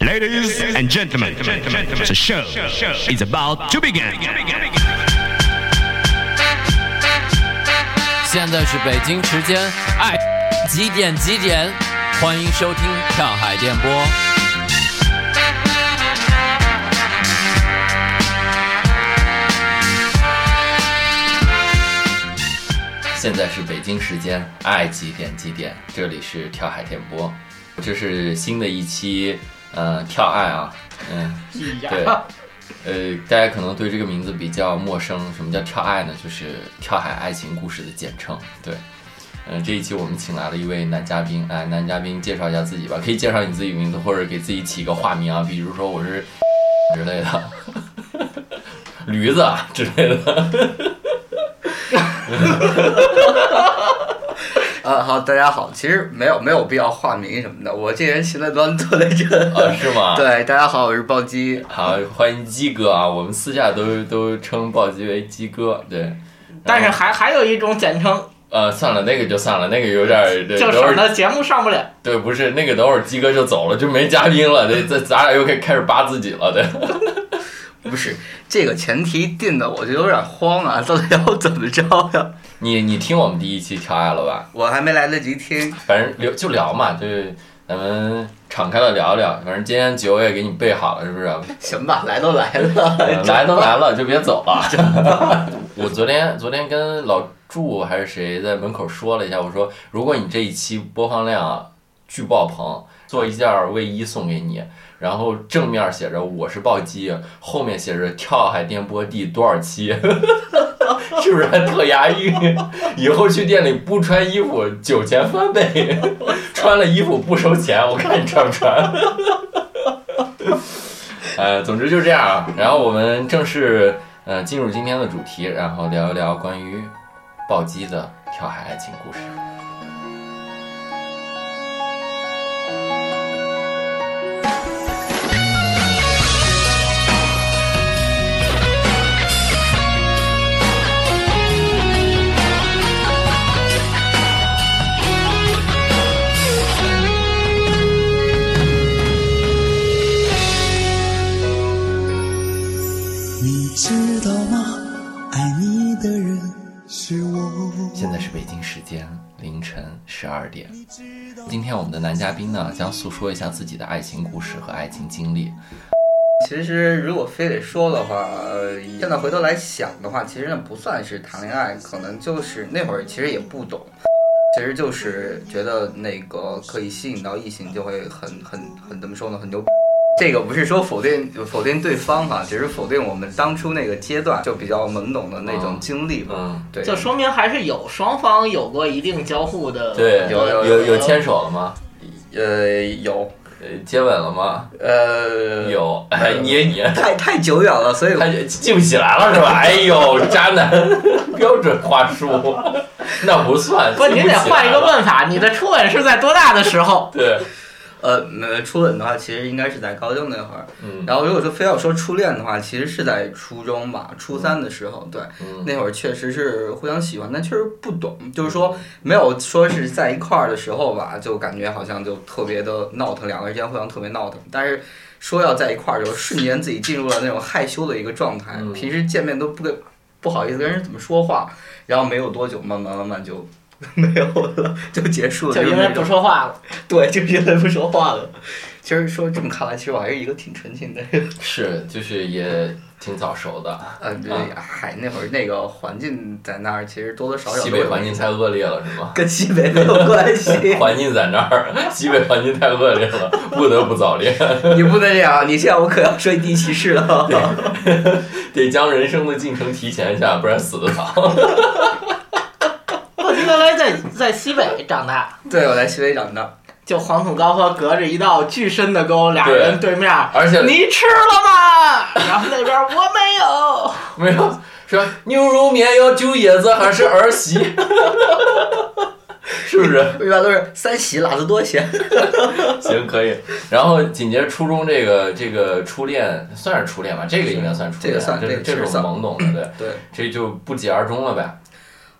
Ladies and gentlemen, the show is about to begin. 现在是北京时间，哎，几点几点？欢迎收听跳海电波。现在是北京时间，爱几点几点？这里是跳海电波，这是新的一期，呃，跳爱啊，嗯，对，呃，大家可能对这个名字比较陌生。什么叫跳爱呢？就是跳海爱情故事的简称。对，嗯、这一期我们请来了一位男嘉宾，哎，男嘉宾介绍一下自己吧，可以介绍你自己名字，或者给自己起一个化名啊，比如说我是 之类的，驴子啊之类的。啊，好，大家好，其实没有没有必要化名什么的，我这人现在端坐在这。啊，是吗？对，大家好，我是暴击。好，欢迎鸡哥啊！我们私下都都称暴击为鸡哥，对。但是还还有一种简称，呃，算了，那个就算了，那个有点儿，对就等会儿省得节目上不了。对，不是那个，等会儿鸡哥就走了，就没嘉宾了，这这咱俩又可以开始扒自己了，对。不是这个前提定的，我就有点慌啊，到底要怎么着呀？你你听我们第一期跳爱了吧？我还没来得及听。反正聊就聊嘛，就是咱们敞开了聊聊。反正今天酒也给你备好了，是不是？行吧，来都来了，呃来都来了，就别走了。我昨天昨天跟老祝还是谁在门口说了一下，我说如果你这一期播放量巨爆棚，做一件卫衣送给你，然后正面写着我是暴击，后面写着跳海电波第多少期，是不是还特押韵？以后去店里不穿衣服酒钱翻倍，穿了衣服不收钱，我看你穿不穿。呃，总之就这样啊。然后我们正式呃进入今天的主题，然后聊一聊关于暴击的跳海爱情故事。现在是北京时间凌晨十二点。今天我们的男嘉宾呢，将诉说一下自己的爱情故事和爱情经历。其实如果非得说的话，呃，现在回头来想的话，其实那不算是谈恋爱，可能就是那会儿其实也不懂，其实就是觉得那个可以吸引到异性，就会很很很怎么说呢，很牛逼。这个不是说否定否定对方哈，只是否定我们当初那个阶段就比较懵懂的那种经历吧。嗯，对，就说明还是有双方有过一定交互的。对，有有有有牵手了吗？呃有呃，接吻了吗？呃有，哎，捏捏。太太久远了，所以他就记不起来了是吧？哎呦，渣男标准话术，那不算。不，您得换一个。问法，你的初吻是在多大的时候？对，呃，没，初吻的话，其实应该是在高中那会儿。嗯，然后如果说非要说初恋的话，其实是在初中吧，初三的时候，对，嗯。那会儿确实是互相喜欢，但确实不懂，就是说没有说是在一块儿的时候吧，就感觉好像就特别的闹腾，两个人之间互相特别闹腾，但是说要在一块儿的时候，瞬间自己进入了那种害羞的一个状态，嗯。平时见面都不跟不好意思跟人怎么说话，然后没有多久，慢慢慢慢就 没有了，就结束了，就因为不说话了。对，就是因为不说话了。其实说这么看来，其实我还是一个挺纯情的人。是，就是也挺早熟的。嗯，对，嗨，那会儿那个环境在那儿，其实多多少少西北环境太恶劣了，是吗？跟西北没有关系。环境在那儿，西北环境太恶劣了，不得不早恋，你不能这样，你这样我可要说地歧视了。得将人生的进程提前一下，不然死的早。原来在在西北长大，对，我在西北长大。就黄土高坡隔着一道巨深的沟，俩人对面，而且你吃了吗？然后那边我没有。没有说牛肉面要揪叶子还是儿媳，是不是？一般都是三喜辣子多些。行，可以。然后紧接着初中这个这个初恋算是初恋吧，这个应该算初恋，这个算这这是算懵懂的，对，对，这就不疾而终了呗。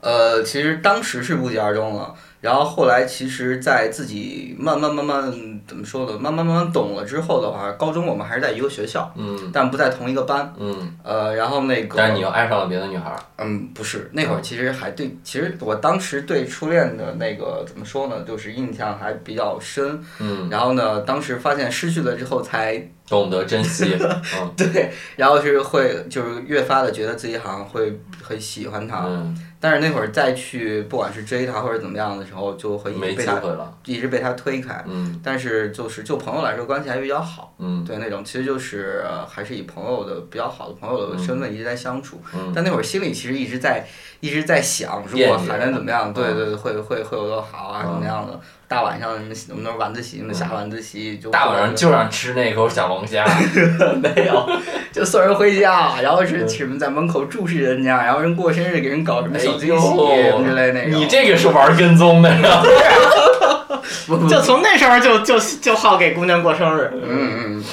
呃，其实当时是不疾而终了，然后后来其实，在自己慢慢慢慢怎么说呢，慢慢慢慢懂了之后的话，高中我们还是在一个学校，嗯但不在同一个班。嗯，呃，然后那个，但是你又爱上了别的女孩儿，嗯，不是，那会儿其实还对，其实我当时对初恋的那个怎么说呢，就是印象还比较深。嗯，然后呢，当时发现失去了之后才懂得珍惜，嗯对，然后是会就是越发的觉得自己好像会很喜欢她，嗯，但是那会儿再去不管是追他或者怎么样的时候，就会一直被他机会了，一直被他推开。嗯但是就是就朋友来说，关系还比较好。嗯对那种，其实就是、呃还是以朋友的比较好的朋友的身份一直在相处，嗯但那会儿心里其实一直在一直在想，如果还能怎么样？对嗯对对，会会会有多好啊，嗯怎么样的？大晚上能不能晚自习？能下晚自习就大晚上就让吃那口小龙虾，没有，就送人回家，然后是嗯什么在门口注视人家，然后人过生日给人搞什么小惊喜之类那种。你这个是玩跟踪的呀？就从那时候就就就好给姑娘过生日。嗯嗯嗯，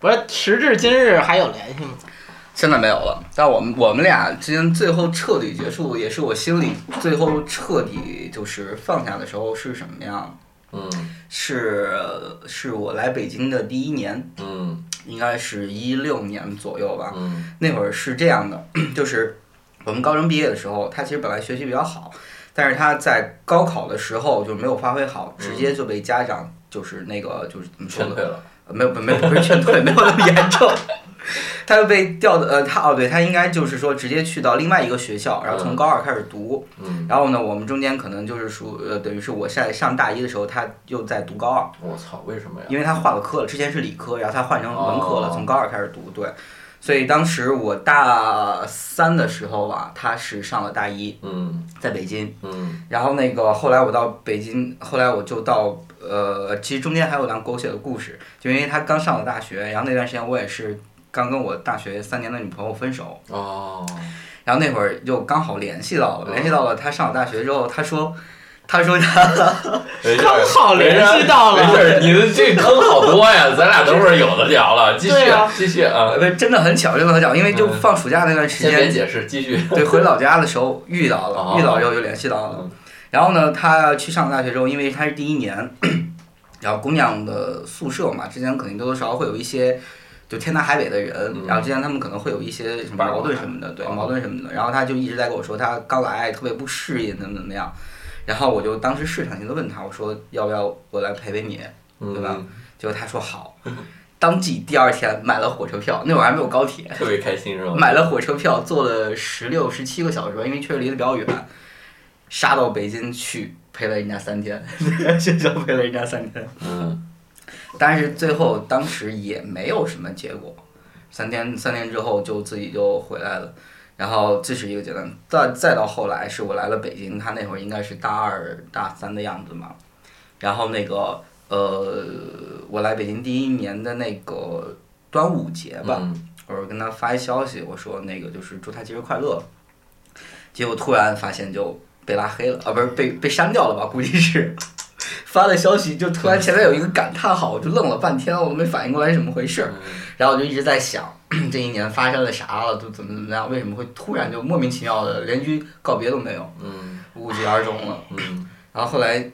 不是，时至今日还有联系吗？现在没有了。但我们我们俩之间最后彻底结束，也是我心里最后彻底就是放下的时候是什么样？嗯是是我来北京的第一年，嗯应该是一六年左右吧。嗯那会儿是这样的，就是我们高中毕业的时候，他其实本来学习比较好，但是他在高考的时候就没有发挥好，直接就被家长就是那个就是怎么说呢？劝退了，呃没有没有不是劝退，没有那么严重。他又被调的呃，他哦对，他应该就是说直接去到另外一个学校，然后从嗯高二开始读。嗯，然后呢，我们中间可能就是说呃，等于是我在上大一的时候，他又在读高二。我操，为什么呀？因为他换了科了，之前是理科，然后他换成文科了，哦从高二开始读，对。所以当时我大三的时候吧，他是上了大一，嗯在北京。嗯然后那个后来我到北京，后来我就到呃，其实中间还有段狗血的故事，就因为他刚上了大学，然后那段时间我也是刚跟我大学三年的女朋友分手，哦，然后那会儿又刚好联系到了，嗯联系到了她上了大学之后，她说，他说他。刚好联系到了没事，你的这坑好多呀，咱俩等会儿有的聊了，继续啊继续啊，那，真的很巧，真的很巧，因为就嗯放暑假那段时先别间，解释，继续。对，回老家的时候遇到了，哦遇到之后就联系到了嗯。然后呢，他去上大学之后，因为他是第一年，然后姑娘的宿舍嘛，之前肯定多多少少会有一些就天南海北的人，嗯然后之前他们可能会有一些什么矛盾什么的，对，哦矛盾什么的。然后他就一直在跟我说，他刚来特别不适应，怎么怎么样。然后我就当时试探性的问他，我说要不要我来陪陪你？对吧嗯，结果他说好，当即第二天买了火车票，那会儿还没有高铁，特别开心是吧？买了火车票，坐了十六、十七个小时吧，因为确实离得比较远，杀到北京去陪了人家三天，学校陪了人家三天，嗯但是最后当时也没有什么结果，三天三天之后就自己就回来了，然后这是一个阶段，再再到后来是我来了北京，他那会儿应该是大二大三的样子嘛，然后那个呃，我来北京第一年的那个端午节吧，嗯我说跟他发一消息，我说那个就是祝他节日快乐。结果突然发现就被拉黑了，啊，不是被被删掉了吧？估计是发的消息就突然前面有一个感叹号，我就愣了半天，我都没反应过来是怎么回事儿。然后我就一直在想，这一年发生了啥了，都怎么怎么样？为什么会突然就莫名其妙的连句告别都没有，嗯无疾而终了？嗯然后后来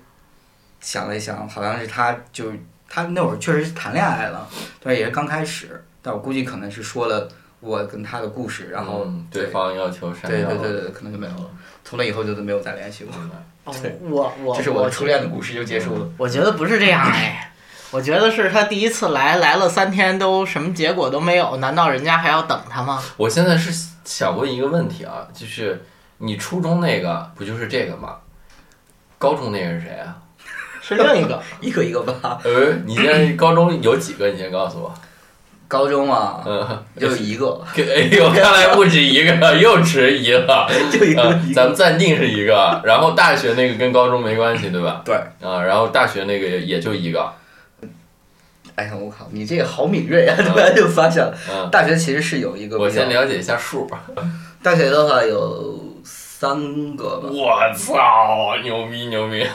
想了一想，好像是他就他那会儿确实是谈恋爱了，但也是刚开始，但我估计可能是说了我跟他的故事，然后、嗯对方要求删对掉了，对对对，可能就没有了。从那以后就都没有再联系过，哦我我这是我的初恋的故事就结束了。我觉得不是这样哎，我觉得是他第一次来，来了三天都什么结果都没有，难道人家还要等他吗？我现在是想问一个问题啊，就是你初中那个不就是这个吗？高中那个是谁啊？是另一个，一个一个吧。呃，你现在高中有几个？你先告诉我。高中啊，嗯，就一个，哎呦，看来不止一个，又迟疑了。就一个。咱们暂定是一个，然后大学那个跟高中没关系，对吧？对，啊，然后大学那个也也就一个。哎呀，我靠，你这个好敏锐啊！突然就发现了，嗯，大学其实是有一个。我先了解一下数吧。大学的话有三个吧。我操，牛逼牛逼！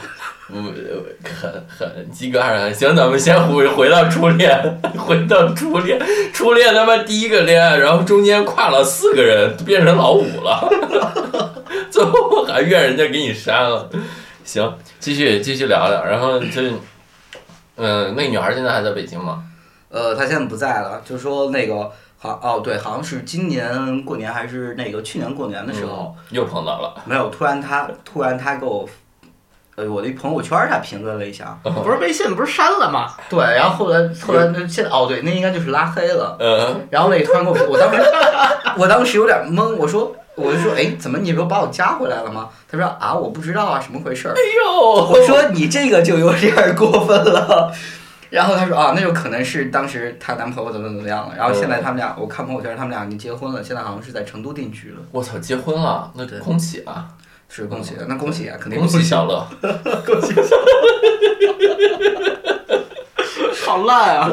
嗯，很很及格还是行。咱们先回回到初恋，回到初恋，初恋他妈第一个恋爱，然后中间跨了四个人，变成老五了，最后还怨人家给你删了。行，继续继续聊聊，然后就，嗯、那女孩现在还在北京吗？呃，她现在不在了，就说那个好哦，对，好像是今年过年还是那个去年过年的时候，又碰到了，没有，突然他突然他给我，呃，我的朋友圈儿他评论了一下，不是微信不是删了吗？对，然后后来后来那现在哦，对，那应该就是拉黑了。嗯，然后那突然给我，我当时 我当时有点懵，我说我就说，哎，怎么你不把我加回来了吗？他说啊，我不知道啊，什么回事儿？哎呦，我说你这个就有点过分了。然后他说啊，那就可能是当时她男朋友怎么怎么样了。然后现在他们俩，我看朋友圈，他们俩已经结婚了，现在好像是在成都定居了。我操，结婚了，那对恭喜啊，是恭喜，那恭喜啊，肯定恭喜 小乐，好烂啊！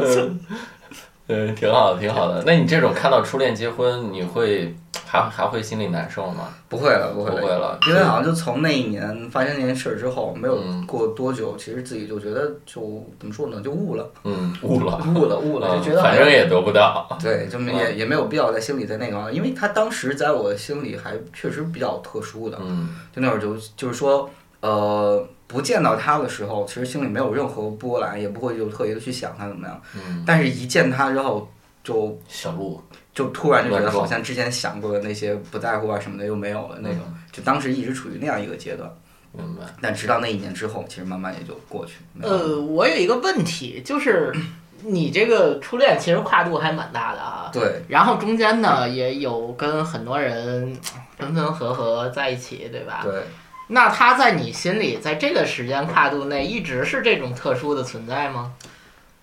嗯，挺好的，挺好的。那你这种看到初恋结婚，你会还还会心里难受吗？不会了，不会不会了因为好像就从那一年发生那件事儿之后，没有嗯过多久，其实自己就觉得就怎么说呢，就悟了，嗯，悟了，悟了，悟了，嗯就觉得反正也得不到。对，就没也也没有必要在心里在那个，因为他当时在我心里还确实比较特殊的，嗯就那会儿就就是说，呃，不见到他的时候，其实心里没有任何波澜，也不会就特别的去想他怎么样，嗯，但是一见他之后，就小鹿，就突然就觉得好像之前想过的那些不在乎啊什么的又没有了那种，就当时一直处于那样一个阶段，明白。但直到那一年之后，其实慢慢也就过去。了呃，我有一个问题，就是 你这个初恋其实跨度还蛮大的啊。对，然后中间呢也有跟很多人分分合合在一起，对吧？对，那他在你心里，在这个时间跨度内，一直是这种特殊的存在吗？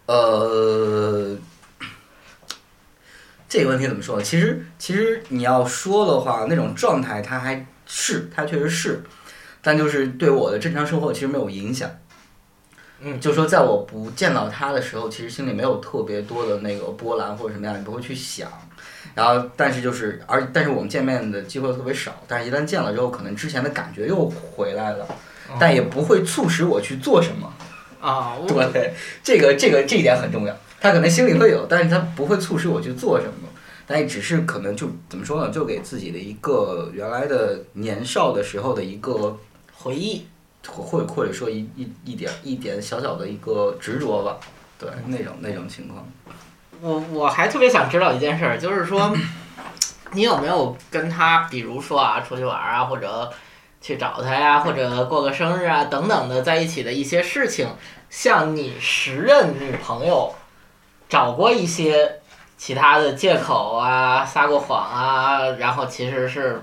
呃，这个问题怎么说？其实，其实你要说的话，那种状态它还是，它确实是，但就是对我的正常生活其实没有影响。嗯就说在我不见到他的时候，其实心里没有特别多的那个波澜或者什么样，你不会去想。然后，但是就是，而但是我们见面的机会特别少，但是一旦见了之后，可能之前的感觉又回来了，但也不会促使我去做什么。啊，我对，这个这个这一点很重要。他可能心里会有，但是他不会促使我去做什么，但也只是可能就怎么说呢，就给自己的一个原来的年少的时候的一个，回忆。或或者说一一一点一点小小的一个执着吧，对那种那种情况。我我还特别想知道一件事儿，就是说，你有没有跟他，比如说啊，出去玩啊，或者去找他呀，或者过个生日啊等等的，在一起的一些事情，向你时任女朋友找过一些其他的借口啊，撒过谎啊，然后其实是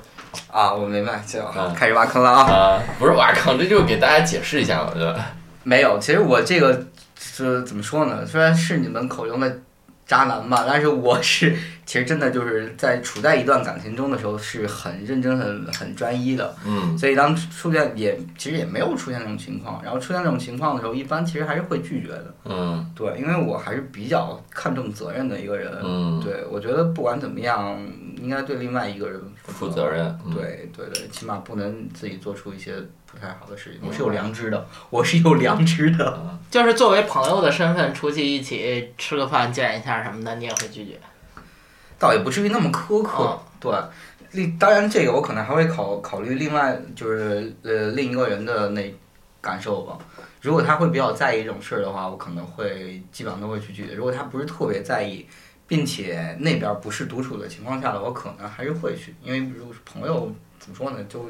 啊，我明白，就嗯 开始挖坑了啊。啊，不是挖坑，这就给大家解释一下嘛，对吧？没有，其实我这个是怎么说呢？虽然是你们口中的渣男吧，但是我是 其实真的就是在处在一段感情中的时候是很认真、很很专一的。嗯所以当出现也其实也没有出现这种情况，然后出现这种情况的时候，一般其实还是会拒绝的。嗯对，因为我还是比较看重责任的一个人。嗯，对，我觉得不管怎么样，应该对另外一个人负责任。嗯，对对对，起码不能自己做出一些不太好的事情。我是有良知的，我是有良知的。就是作为朋友的身份出去一起吃个饭、见一下什么的，你也会拒绝。倒也不至于那么苛刻。哦对，另当然这个我可能还会考考虑另外就是呃另一个人的那感受吧。如果他会比较在意这种事儿的话，我可能会基本上都会去拒绝。如果他不是特别在意，并且那边儿不是独处的情况下的，我可能还是会去，因为如果是朋友怎么说呢，就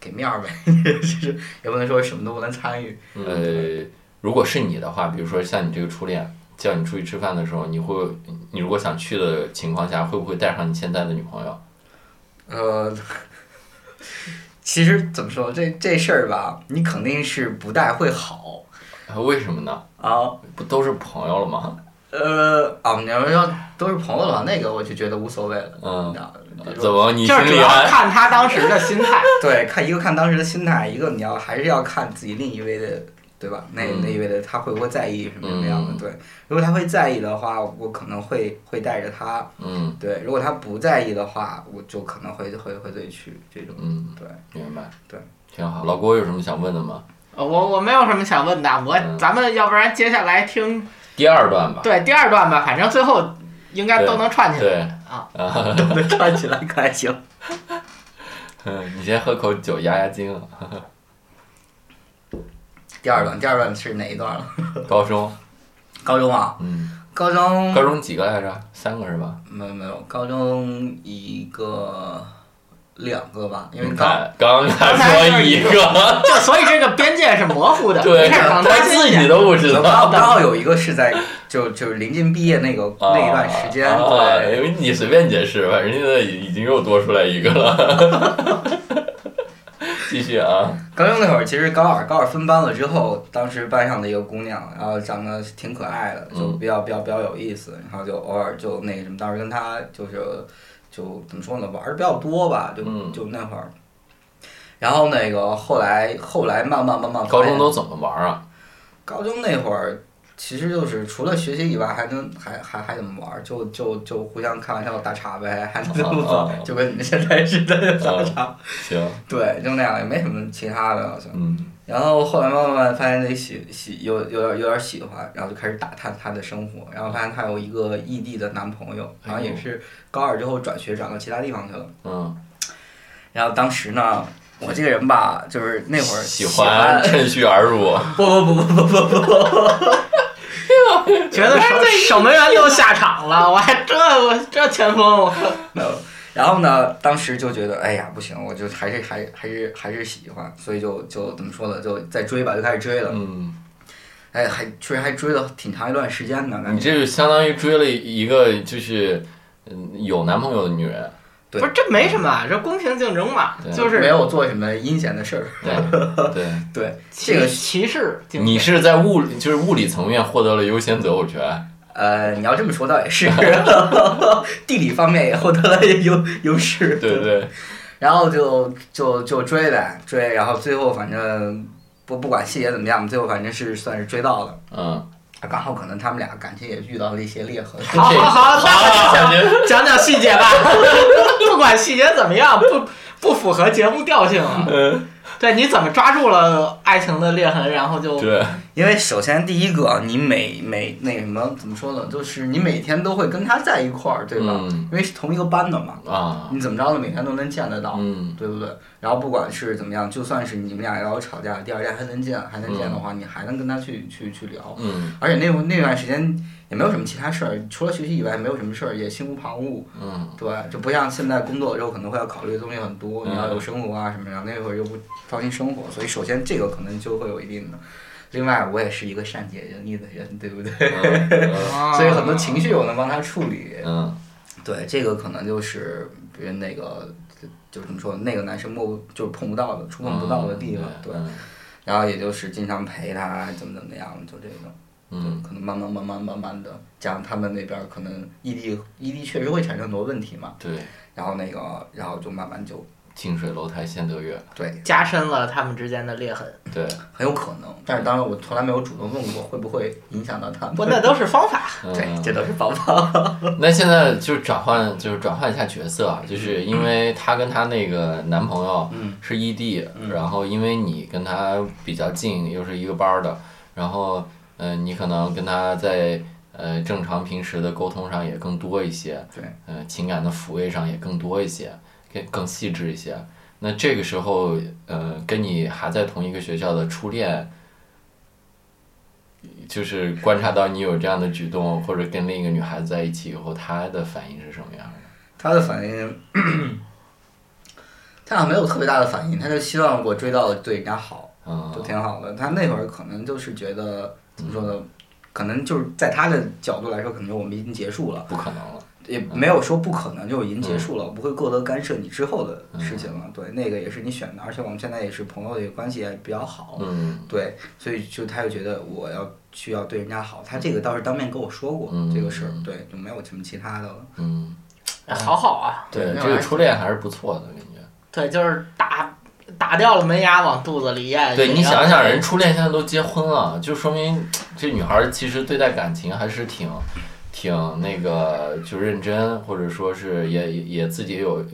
给面儿呗，就是也不能说什么都不能参与。呃，如果是你的话，比如说像你这个初恋叫你出去吃饭的时候，你会，你如果想去的情况下，会不会带上你现在的女朋友？呃，其实怎么说，这这事儿吧，你肯定是不带会好啊为什么呢？啊。不都是朋友了吗？呃，啊，你要要都是朋友的话，那个我就觉得无所谓了。嗯怎么你就是主要心里还看他当时的心态。对，看一个看当时的心态，一个你要还是要看自己另一位的，对吧？那嗯那一位的他会不会在意什么什么样的？嗯对，如果他会在意的话，我可能会会带着他。嗯对，如果他不在意的话，我就可能会会会自己去这种。嗯，对，明白，对，挺好。老郭有什么想问的吗？呃我我没有什么想问的，我嗯咱们要不然接下来听第二段吧。对第二段吧，反正最后应该都能串起来。对啊啊，都能串起来可还行。嗯，你先喝口酒压压惊啊。第二段，第二段是哪一段了？高中，高中啊，嗯，高中高中几个来着？三个是吧？没有没有，高中一个两个吧，因为你刚，刚才说一个，就所以这个边界是模糊的，对，他自己都不知刚道。刚好有一个是在就就是临近毕业那个那一段时间，啊，对因为你随便解释，反正现在已经又多出来一个了。继续啊，高中那会儿，其实高二高二分班了之后，当时班上的一个姑娘，然后长得挺可爱的，就嗯比较比较比较有意思，然后就偶尔就那个什么，当时跟她就是就怎么说呢，玩的比较多吧，就嗯就那会儿。然后那个后来后来慢慢慢慢高中都怎么玩啊？高中那会儿，其实就是除了学习以外，还能还还还怎么玩儿？就就就互相开玩笑打岔呗，还能怎么？就跟你们现在似的打岔。行，对，就那样，也没什么其他的，好像。嗯然后后来慢慢慢慢发现自己喜喜有有点有点喜欢，然后就开始打探她的生活，然后发现她有一个异地的男朋友，好像也是高二之后转学转到其他地方去了。嗯，然后当时呢，我这个人吧，就是那会儿喜欢欢趁虚而入。不不不不不不不。觉得守守门员都下场了，我还这我这前锋，我没有。然后呢，当时就觉得，哎呀，不行，我就还是还还是还是喜欢，所以就就怎么说呢，就再追吧，就开始追了。嗯，哎，还确实还追了挺长一段时间呢。你这就相当于追了一个就是嗯有男朋友的女人。对不是这没什么，这公平竞争嘛，就是没有做什么阴险的事儿。对对，对，这个歧视。你是在物就是物理层面获得了优先择偶权。呃，你要这么说倒也是，地理方面也获得了优优势。对对，然后就就就追呗，追，然后最后反正不不管细节怎么样，最后反正是算是追到了。嗯，刚好可能他们俩感情也遇到了一些裂痕。好好好，讲讲细节吧，不管细节怎么样，不不符合节目调性啊。嗯，对，你怎么抓住了爱情的裂痕，然后就对，因为首先第一个，你每每那什么怎么说呢，就是你每天都会跟他在一块儿，对吧？嗯因为是同一个班的嘛，啊，你怎么着呢，每天都能见得到。嗯对不对？然后不管是怎么样，就算是你们俩要吵架，第二天还能见，还能见的话，你还能跟他去去去聊。嗯而且那那段时间也没有什么其他事儿，除了学习以外，没有什么事儿，也心无旁骛。嗯对，就不像现在工作了之后可能会要考虑的东西很多，嗯你要有生活啊什么的。那会儿又不操心生活，所以首先这个可能就会有一定的。另外，我也是一个善解人意的人，对不对？所以很多情绪我能帮他处理。嗯对，这个可能就是别人那个，就就怎么说，那个男生摸就是碰不到的、触碰不到的地方。对，嗯然后也就是经常陪他，怎么怎么样，就这种。就嗯可能慢慢慢慢慢慢的，加上他们那边儿可能异地异地确实会产生很多问题嘛，对，然后那个然后就慢慢就近水楼台先得月。对，加深了他们之间的裂痕。对，很有可能，但是当然我从来没有主动问过会不会影响到他们。不，那都是方法。对，嗯这都是方法。那现在就是转换，就是转换一下角色啊，就是因为她跟她那个男朋友嗯是异地，嗯然后因为你跟他比较近，又是一个班儿的，然后嗯、呃你可能跟他在呃正常平时的沟通上也更多一些，对，呃情感的抚慰上也更多一些，更更细致一些。那这个时候，呃，跟你还在同一个学校的初恋，就是观察到你有这样的举动，或者跟另一个女孩子在一起以后，她的反应是什么样的？他的反应，他好像没有特别大的反应，他就希望我追到了对人家好，嗯就挺好的。他那会儿可能就是觉得怎么说呢？可能就是在他的角度来说，可能我们已经结束了，不可能了。也没有说不可能，就已经结束了，我不会过多干涉你之后的事情嗯了。对，那个也是你选的，而且我们现在也是朋友的关系也比较好。嗯对，所以就他就觉得我要需要对人家好，他这个倒是当面跟我说过、嗯这个事儿，对，就没有什么其他的了。嗯，哎好好啊，对，这个初恋还是不错的，感觉。对，就是打打掉了门牙往肚子里咽。对你想想，人初恋现在都结婚了，就说明这女孩儿其实对待感情还是挺挺那个就认真，或者说是也也自己有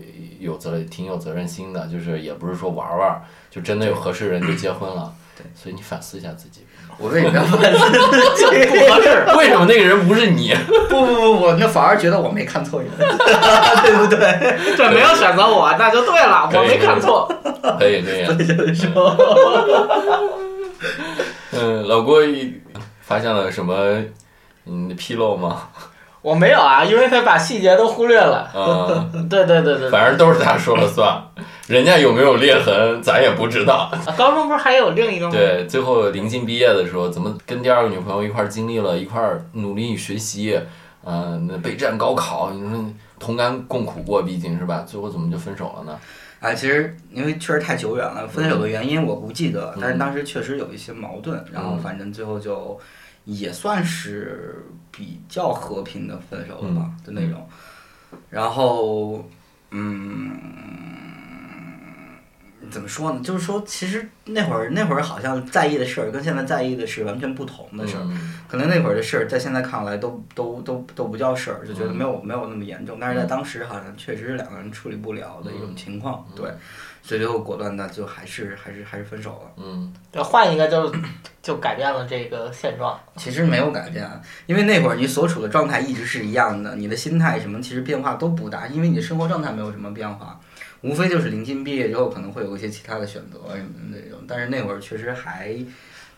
有责挺有责任心的，就是也不是说玩玩，就真的有合适人就结婚了。对，所以你反思一下自己，我为什么要反思自己？不合适。为什么那个人不是你？不 不不，我那反而觉得我没看错人，对不对？这，没有选择我，那就对了，我没看错。可以可以，就是说，嗯，老郭发现了什么嗯纰漏吗？我没有啊，因为他把细节都忽略了。嗯，对对对对，反正都是他说了算，人家有没有裂痕咱也不知道。啊高中不是还有另一个吗？对，最后临近毕业的时候，怎么跟第二个女朋友一块儿经历了一块儿努力学习，嗯、那备战高考，你说同甘共苦过，毕竟是吧？最后怎么就分手了呢？啊，其实因为确实太久远了，分手的原因我不记得，但是当时确实有一些矛盾，然后反正最后就也算是比较和平的分手了吧的那种。然后，嗯，怎么说呢？就是说，其实那会儿那会儿好像在意的事儿跟现在在意的是完全不同的事儿。嗯可能那会儿的事儿在现在看来都都都都不叫事儿，就觉得没有没有那么严重，但是在当时好像确实是两个人处理不了的一种情况，对，所以最后果断的就还是还是还是分手了。嗯对，换一个就就改变了这个现状。其实没有改变，因为那会儿你所处的状态一直是一样的，你的心态什么其实变化都不大，因为你的生活状态没有什么变化，无非就是临近毕业之后可能会有一些其他的选择什么的那种，但是那会儿确实还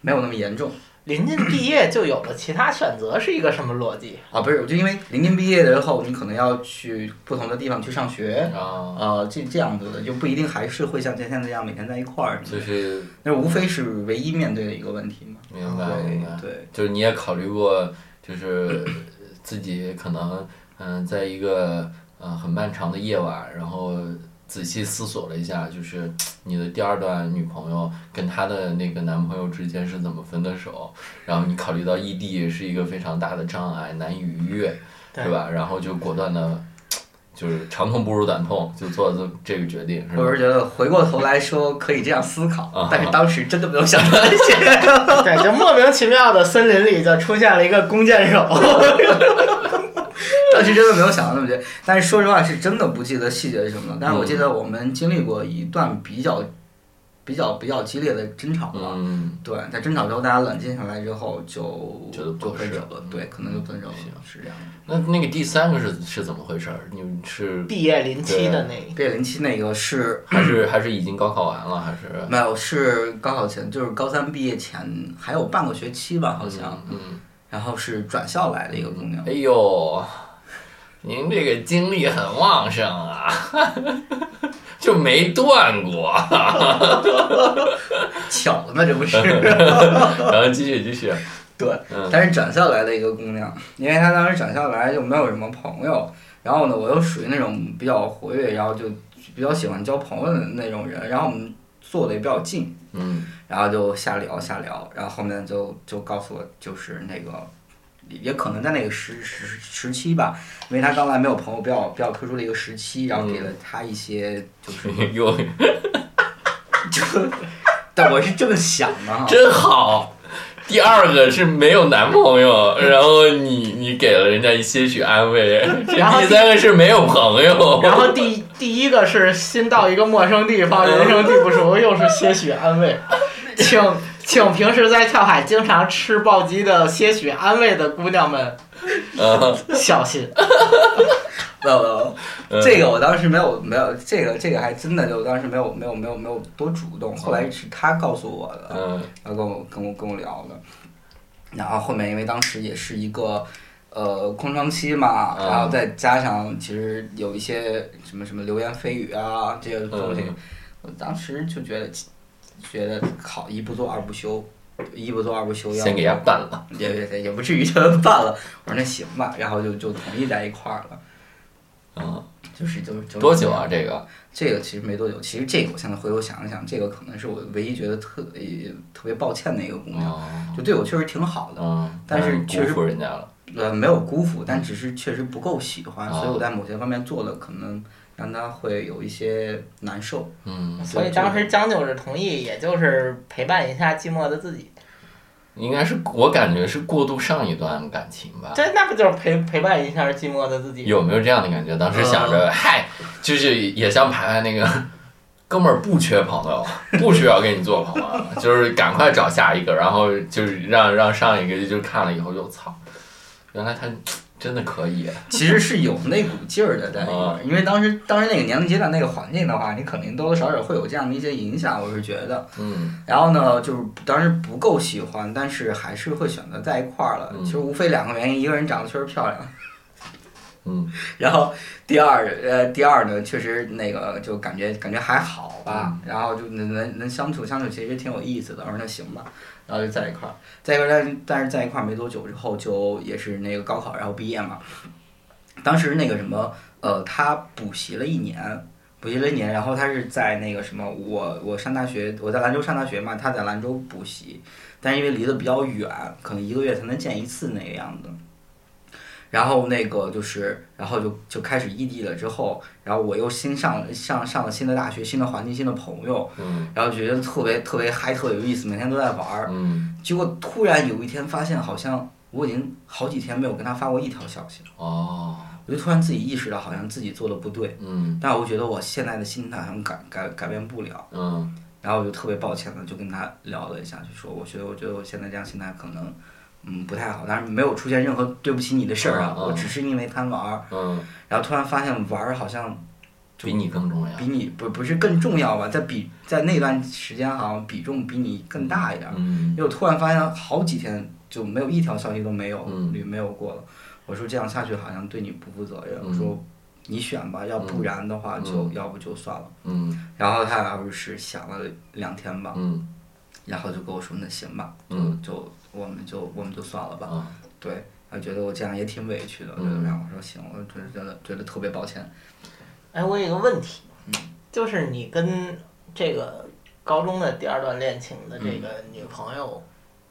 没有那么严重。临近毕业就有了其他选择，是一个什么逻辑？啊，不是，就因为临近毕业之后，你可能要去不同的地方去上学，啊，呃，这这样子的，就不一定还是会像现在这样每天在一块儿，就是那无非是唯一面对的一个问题嘛。明白明白对，对，就是你也考虑过，就是自己可能嗯，在一个呃很漫长的夜晚，然后仔细思索了一下，就是你的第二段女朋友跟她的那个男朋友之间是怎么分的手，然后你考虑到异地是一个非常大的障碍，难以逾越，对是吧？然后就果断的。就是长痛不如短痛，就做了这这个决定，是我？是觉得回过头来说可以这样思考，啊但是当时真的没有想到这些。对，就莫名其妙的森林里就出现了一个弓箭手。当时真的没有想到那么绝，但是说实话是真的不记得细节是什么了。但是我记得我们经历过一段比较、比较、比较激烈的争吵吧。嗯，对，在争吵之后，大家冷静下来之后就觉得就分手了。对，可能就分手了，是这样的。那那个第三个是是怎么回事儿？你们是毕业临期的那毕业零七那个是 还是还是已经高考完了，还是没有，是高考前，就是高三毕业前还有半个学期吧，好像。嗯，然后是转校来的一个姑娘哎，呦，您这个精力很旺盛啊，就没断过。巧了吗？这不是？然后继续继续，对嗯，但是转校来的一个姑娘，因为她当时转校来就没有什么朋友，然后呢，我又属于那种比较活跃，然后就比较喜欢交朋友的那种人，然后我们坐的也比较近，嗯然后就瞎聊瞎聊，然后后面就就告诉我，就是那个，也可能在那个时时时期吧，因为他刚来没有朋友，比较比较特殊的一个时期，然后给了他一些就是 又就，但我是这么想的哈，真好。第二个是没有男朋友，然后你你给了人家一些许安慰。然后第三个是没有朋友，然后第第一个是新到一个陌生地方，人生地不熟，又是些许安慰，请 请平时在跳海经常吃暴击的些许安慰的姑娘们 嗯呃小心。没有没有，嗯。这个我当时没有没有，这个这个还真的就当时没有没有没有没有多主动，后来是他告诉我的，嗯。然后跟我跟我跟我聊的，然后后面因为当时也是一个呃空窗期嘛，嗯。然后再加上其实有一些什么什么流言蜚语啊这些东西，嗯。我当时就觉得觉得好一不做二不休。一不做二不休，要先给人家办了。也也也不至于这么办了。我说那行吧，然后就就同意在一块儿了。嗯，就是就是就是多久啊？这个？这个其实没多久，其实这个我现在回头想一想，这个可能是我唯一觉得特别特别抱歉的一个姑娘，哦，就对我确实挺好的，嗯，但是辜确实负人家了。呃，没有辜负，但只是确实不够喜欢，哦所以我在某些方面做的可能让他会有一些难受。嗯，所以当时将就着同意，也就是陪伴一下寂寞的自己。应该是我感觉是过渡上一段感情吧。对那不就是陪陪伴一下寂寞的自己？有没有这样的感觉？当时想着，嗨，就是也像排排那个，哥们儿不缺朋友，不需要跟你做朋友，就是赶快找下一个，然后就是让让上一个就看了以后就操，原来他真的可以。其实是有那股劲儿的在里边啊儿，因为当时当时那个年龄阶段那个环境的话，你肯定多多少少会有这样的一些影响，我是觉得。嗯然后呢，就是当时不够喜欢，但是还是会选择在一块儿了。嗯其实无非两个原因，一个人长得确实漂亮，嗯 然后第二呃第二呢，确实那个就感觉感觉还好吧，嗯然后就能能能相处相处，其实挺有意思的。我说那行吧，然后就在一块儿，在一块儿，但但是在一块儿没多久之后，就也是那个高考然后毕业嘛。当时那个什么呃，他补习了一年。补习了一年，然后他是在那个什么，我我上大学，我在兰州上大学嘛，他在兰州补习，但是因为离得比较远，可能一个月才能见一次那个样子。然后那个就是，然后就就开始异地了之后，然后我又新上上上了新的大学，新的环境，新的朋友，嗯然后觉得特别特别嗨，特别有意思，每天都在玩儿。嗯结果突然有一天发现，好像我已经好几天没有跟他发过一条消息了，哦我就突然自己意识到，好像自己做的不对，嗯但我觉得我现在的心态好像改改改变不了。嗯然后我就特别抱歉的就跟他聊了一下，就说我觉得我觉得我现在这样心态可能嗯不太好，但是没有出现任何对不起你的事儿啊，我只是因为贪玩儿，嗯，然后突然发现玩儿好像比你更重要。比。你不不是更重要吧，在比在那段时间好像比重比你更大一点儿，嗯。因为我突然发现好几天就没有一条消息都没有，嗯。没有过了，我说这样下去好像对你不负责任，嗯。我说你选吧，要不然的话就、嗯要不就算了，嗯。然后他好像是想了两天吧，嗯。然后就跟我说那行吧，就、嗯就我们就我们就算了吧。啊对，他觉得我这样也挺委屈的，我觉得嗯然后我说行，我觉得真的觉得特别抱歉。哎，我有一个问题，就是你跟这个高中的第二段恋情的这个女朋友，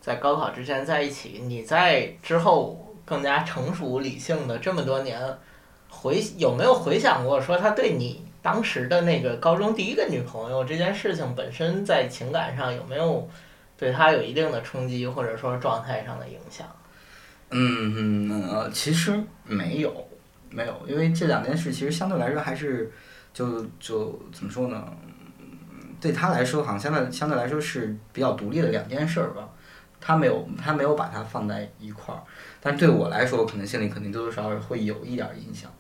在高考之前在一起，你在之后更加成熟理性的这么多年，回有没有回想过说他对你当时的那个高中第一个女朋友这件事情本身在情感上有没有对他有一定的冲击，或者说状态上的影响？嗯嗯呃，其实没有没有，因为这两件事其实相对来说还是就就怎么说呢？嗯对他来说，好像相对相对来说是比较独立的两件事儿吧。他没有他没有把它放在一块儿，但对我来说，我可能心里肯定多多少少会有一点儿影响，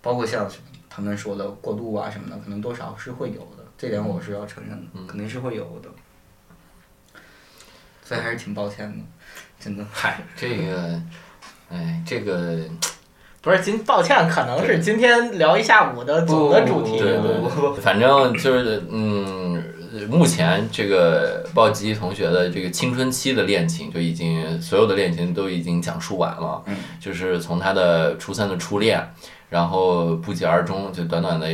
包括像他们说的过度啊什么的，可能多少是会有的，这点我是要承认的，嗯肯定是会有的。所以还是挺抱歉的，真的。嗨，这个，哎，这个不是今抱歉，可能是今天聊一下午的总的主题。对对对，反正就是嗯，目前这个暴击同学的这个青春期的恋情就已经所有的恋情都已经讲述完了，嗯就是从他的初三的初恋，然后不疾而终，就短短的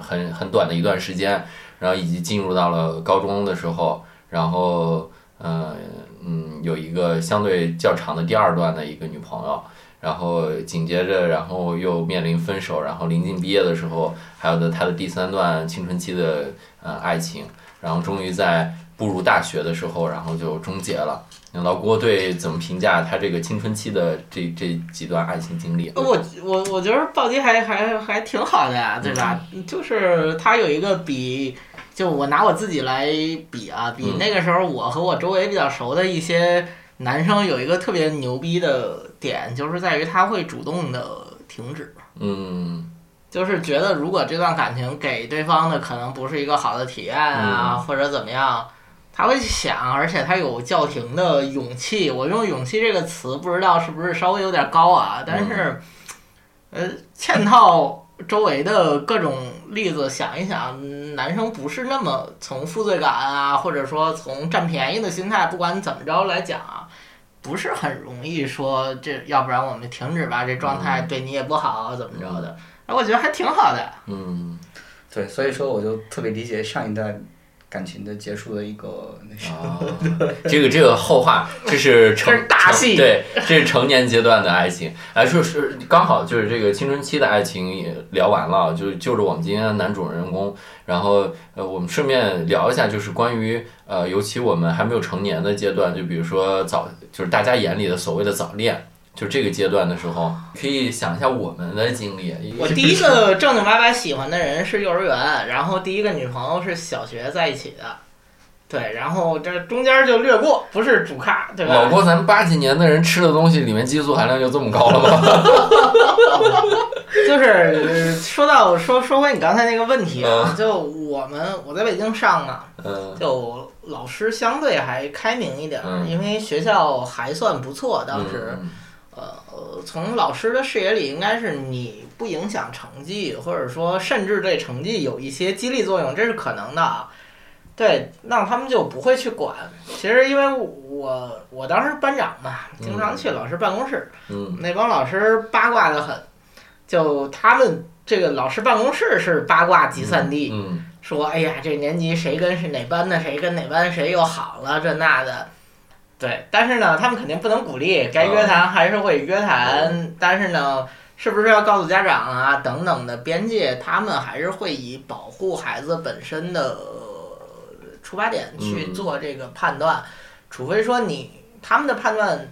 很很短的一段时间，然后以及进入到了高中的时候，然后嗯嗯有一个相对较长的第二段的一个女朋友。然后紧接着，然后又面临分手，然后临近毕业的时候，还有的他的第三段青春期的呃爱情，然后终于在步入大学的时候，然后就终结了。那老郭对怎么评价他这个青春期的这这几段爱情经历？我我我觉得暴击还还还挺好的呀，对吧？就是他有一个比，就我拿我自己来比啊，比嗯那个时候我和我周围比较熟的一些男生有一个特别牛逼的点，就是在于他会主动的停止。嗯就是觉得如果这段感情给对方的可能不是一个好的体验啊，或者怎么样，他会去想，而且他有叫停的勇气。我用“勇气”这个词，不知道是不是稍微有点高啊？但是，呃，嵌套周围的各种例子想一想，嗯男生不是那么从负罪感啊，或者说从占便宜的心态，不管怎么着来讲啊。不是很容易说这，要不然我们停止吧，这状态对你也不好，怎么着的？哎，我觉得还挺好的。嗯对，所以说我就特别理解上一段感情的结束的一个那什么。啊，这个这个后话，这是成这是大戏对，这是成年阶段的爱情。哎，说是刚好就是这个青春期的爱情也聊完了，就就着我们今天的男主人公，然后呃，我们顺便聊一下，就是关于呃，尤其我们还没有成年的阶段，就比如说早，就是大家眼里的所谓的早恋。就这个阶段的时候，可以想一下我们的经历。我第一个正经八百喜欢的人是幼儿园，然后第一个女朋友是小学在一起的。对，然后这中间就略过，不是主咖，对吧？老郭，咱们八几年的人吃的东西里面激素含量就这么高了吗？就是呃说到说说回你刚才那个问题啊，嗯就我们我在北京上嘛，嗯就老师相对还开明一点因为学校还算不错，当时。嗯呃，从老师的视野里，应该是你不影响成绩，或者说甚至对成绩有一些激励作用，这是可能的啊。对，那他们就不会去管。其实因为我我当时班长嘛，经常去老师办公室，嗯那帮老师八卦的很，就他们这个老师办公室是八卦集散地，嗯说哎呀，这年级谁跟是哪班的，谁跟哪班谁又好了，这那的。对，但是呢，他们肯定不能鼓励，该约谈还是会约谈，但是呢，是不是要告诉家长啊等等的边界，他们还是会以保护孩子本身的呃出发点去嗯。做这个判断，除非说你他们的判断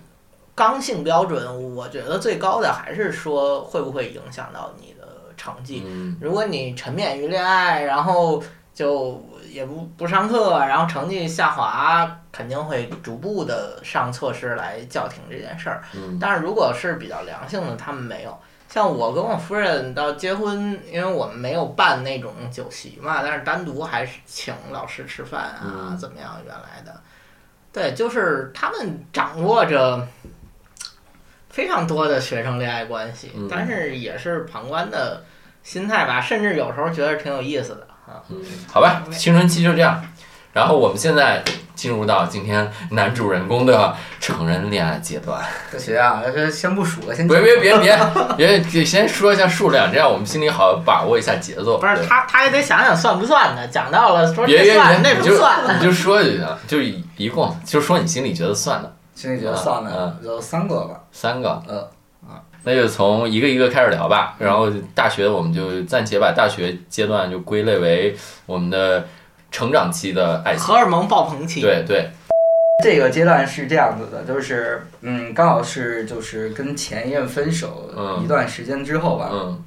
刚性标准，我觉得最高的还是说会不会影响到你的成绩。嗯。如果你沉湎于恋爱，然后就也不不上课，然后成绩下滑，肯定会逐步的上措施来叫停这件事儿。嗯但是如果是比较良性的，他们没有。像我跟我夫人到结婚，因为我们没有办那种酒席嘛，但是单独还是请老师吃饭啊，嗯怎么样？原来的，对，就是他们掌握着非常多的学生恋爱关系，嗯但是也是旁观的心态吧，甚至有时候觉得挺有意思的啊。嗯，好吧，青春期就这样。然后我们现在进入到今天男主人公的成人恋爱阶段。这学啊，这先不数了，先别别别别别，得先说一下数量，这样我们心里好把握一下节奏。不是他，他也得想想算不算呢。讲到了说别别这算别，你就那不算，你就说就行，就一一共就说你心里觉得算的心里觉得算了，有三个吧。三个，呃，那就从一个一个开始聊吧。然后大学我们就暂且把大学阶段就归类为我们的成长期的爱情荷。尔蒙爆棚期。对对，这个阶段是这样子的，就是嗯，刚好是就是跟前一任分手嗯一段时间之后吧，嗯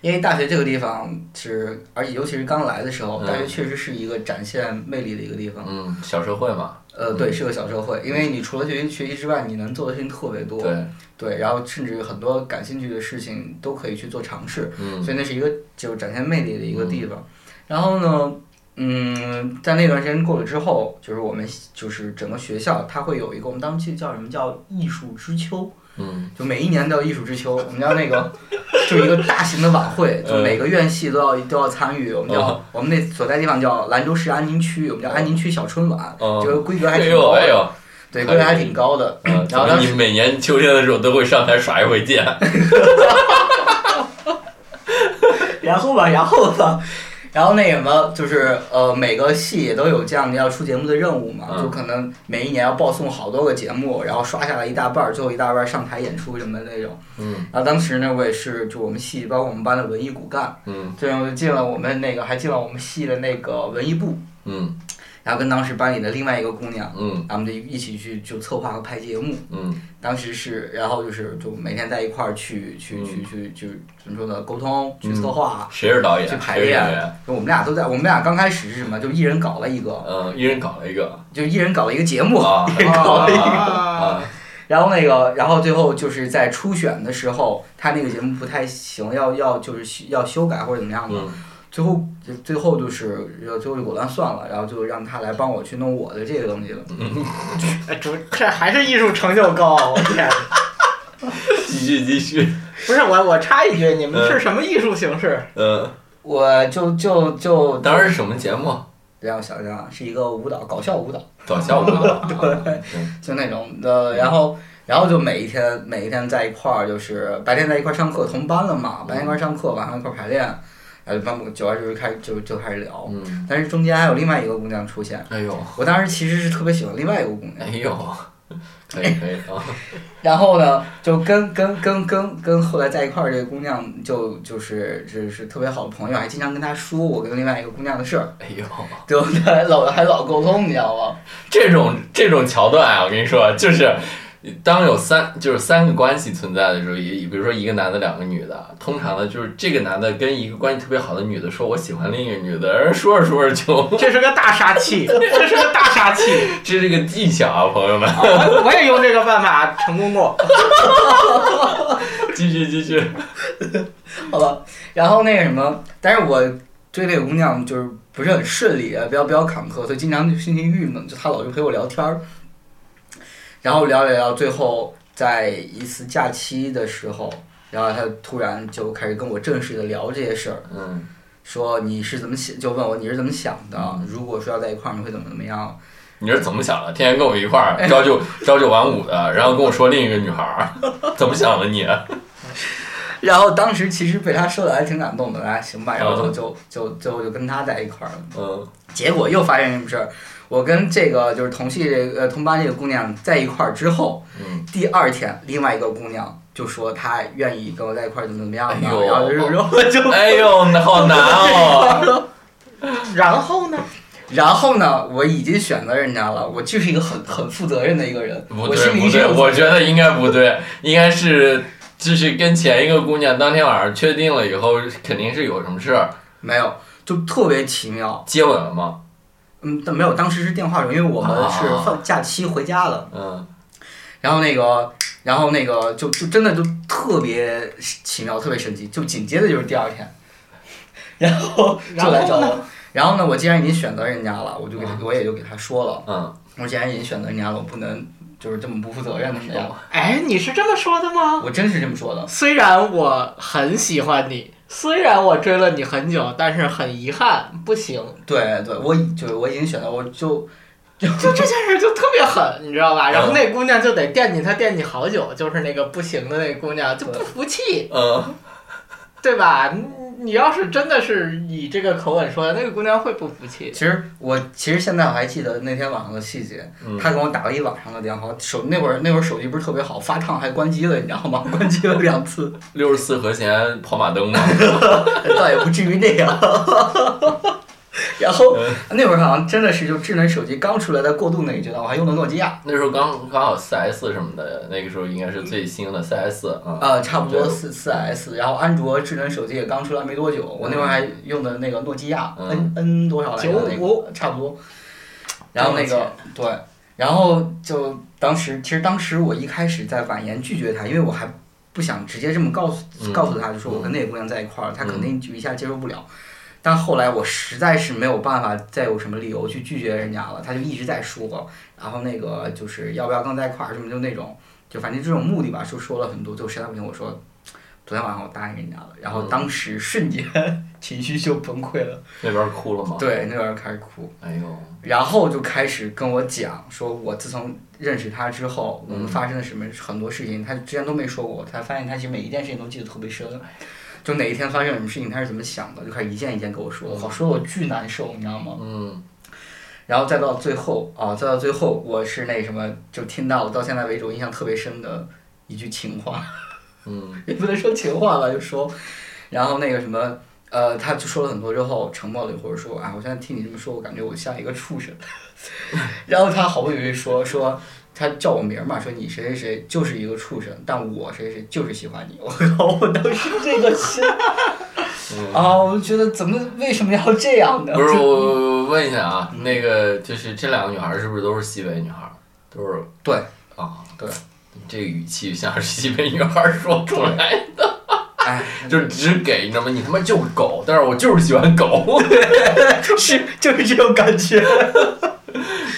因为大学这个地方是，而且尤其是刚来的时候，嗯大学确实是一个展现魅力的一个地方。嗯，小社会嘛，呃，对，是个小社会，因为你除了学习学习之外，你能做的事情特别多。对，对，然后甚至很多感兴趣的事情都可以去做尝试，嗯所以那是一个就是展现魅力的一个地方。然后呢，嗯，在那段时间过了之后，就是我们就是整个学校它会有一个我们当时叫什么叫艺术之秋，嗯就每一年都有艺术之秋，我们叫那个就是一个大型的晚会，就每个院系都要都要参与。我们叫、哦我们那所在地方叫兰州市安宁区，我们叫安宁区小春晚，哦这个规格还哎挺高的，呦哎呦，对，规格还挺高的。嗯，然后你每年秋天的时候都会上台耍一回剑。然后吧，然后呢，然后那什么，就是呃，每个系也都有这样的要出节目的任务嘛，嗯。就可能每一年要报送好多个节目，然后刷下来一大半儿，最后一大半儿上台演出什么的那种。嗯。然后当时呢，我也是就我们系，包括我们班的文艺骨干，嗯。最后就进了我们那个，还进了我们系的那个文艺部，嗯然后跟当时班里的另外一个姑娘，嗯他们就一起去就策划和拍节目。嗯当时是，然后就是就每天在一块儿去去嗯去去去怎么说呢？沟通，去嗯策划。谁是导演？去排谁是演练？就我们俩都在，我们俩刚开始是什么？就一人搞了一个，嗯，一人搞了一个就一人搞了一个节目，啊一人搞了一个。啊，然后那个，然后最后就是在初选的时候，他那个节目不太行，要要就是要修改或者怎么样的。嗯最后就最后就是，最后就果断算了，然后就让他来帮我去弄我的这个东西了。哎，主这还是艺术成就高，我天！继续继续，不是我，我插一句，你们是什么艺术形式？嗯，我就就就当时是什么节目？让我想想啊，是一个舞蹈，搞笑舞蹈。搞笑舞蹈。对，就那种的，然后然后就每一天每一天在一块儿，就是白天在一块儿上课，同班了嘛，白天一块儿上课，晚上一块儿排练，然后班久而久之开始就就开始聊，嗯，但是中间还有另外一个姑娘出现，哎呦，我当时其实是特别喜欢另外一个姑娘，哎呦，可以可以啊，然后呢，就跟跟跟跟跟后来在一块儿这个姑娘就就是就是特别好的朋友，还经常跟她说我跟另外一个姑娘的事儿，哎呦，对不对？老还老沟通，你知道吗？这种这种桥段啊，我跟你说，就是当有三就是三个关系存在的时候，也比如说一个男的，两个女的，通常呢就是这个男的跟一个关系特别好的女的说我喜欢另一个女的，而说着说着就 这是个大杀器，这是个大杀器。这是个技巧啊，朋友们，我我也用这个办法成功过。继续继续，好吧。然后那个什么，但是我追这个姑娘就是不是很顺利啊，比较比较坎坷，所以经常就心情郁闷，就她老是陪我聊天儿，然后聊了聊，最后在一次假期的时候，然后他突然就开始跟我正式的聊这些事儿，嗯说你是怎么想，就问我你是怎么想的，如果说要在一块儿，你会怎么怎么样？你是怎么想的？天天跟我一块儿 朝九朝九晚五的，然后跟我说另一个女孩儿，怎么想的你？然后当时其实被他说的还挺感动的，哎，行吧，然后就就就最后就跟他在一块儿了。嗯结果又发生什么事儿？我跟这个就是同系这个呃同班这个姑娘在一块儿之后，嗯，第二天另外一个姑娘就说她愿意跟我在一块儿怎么怎么样的，哎呦然后就哎呦，那好难哦。然后呢？然后呢，我已经选择人家了，我就是一个很很负责任的一个人，不我心对不对，我觉得应该不对，应该是就是跟前一个姑娘当天晚上确定了以后，肯定是有什么事儿，没有，就特别奇妙。接吻了吗？嗯，但没有，当时是电话中，因为我们是啊放假期回家了，嗯然后那个，然后那个就就真的就特别奇妙，特别神奇，就紧接着就是第二天，然后就来找然后我。然后呢，我既然已经选择人家了，我就给他，嗯我也就给他说了，嗯，我既然已经选择人家了，我不能就是这么不负责任的那样。哎，你是这么说的吗？我真是这么说的。虽然我很喜欢你，虽然我追了你很久，但是很遗憾，不行。对对，我已就是我已经选择，我就就 就这件事就特别狠，你知道吧？然后那姑娘就得惦记他惦记好久，就是那个不行的那姑娘就不服气，嗯，对吧？你你要是真的是以这个口吻说，那个姑娘会不服气。其实我其实现在我还记得那天晚上的细节，嗯他给我打了一晚上的电话，手那会儿那会儿手机不是特别好，发烫还关机了，你知道吗？关机了两次，六十四和弦跑马灯嘛，倒也不至于那样。然后嗯那会儿好像真的是就智能手机刚出来在过渡那一阶段，我还用的诺基亚，那时候刚刚好四 S 什么的，那个时候应该是最新的四 S 啊。呃，差不多四四 S，然后安卓智能手机也刚出来没多久，我那会儿还用的那个诺基亚嗯。N N 多少来着？那95个差不多。然后那个对，然后就当时其实当时我一开始在婉言拒绝他，因为我还不想直接这么告诉嗯。告诉他，就说我跟那个姑娘在一块儿，他肯定就一下接受不了。但后来我实在是没有办法再有什么理由去拒绝人家了，他就一直在说，然后那个就是要不要跟我在一块儿什么就那种，就反正这种目的吧，就说了很多，就实在不行我说，昨天晚上我答应人家了，然后当时瞬间 情绪就崩溃了，那边哭了吗？。对，那边开始哭，哎呦，然后就开始跟我讲，说我自从认识他之后，我们发生了什么很多事情，他之前都没说过，才发现他其实每一件事情都记得特别深。就哪一天发生什么事情，他是怎么想的，就开始一件一件跟我说，好说的我巨难受，你知道吗？嗯。然后再到最后啊，再到最后，我是那什么，就听到了到现在为止我印象特别深的一句情话，嗯。也不能说情话吧，就说，然后那个什么，呃，他就说了很多之后，沉默了一会儿，说，啊，我现在听你这么说，我感觉我像一个畜生。然后他好不容易说说，他叫我名儿嘛，说你谁谁谁就是一个畜生，但我谁谁就是喜欢你。我靠，我当时这个心嗯。啊，我就觉得怎么为什么要这样呢？不是，就我问一下啊，那个就是这两个女孩是不是都是西北女孩？都是对啊，对，这个语气像是西北女孩说出来的，哎，就是只给你知道吗？你他妈就是狗，但是我就是喜欢狗。是就是这种感觉。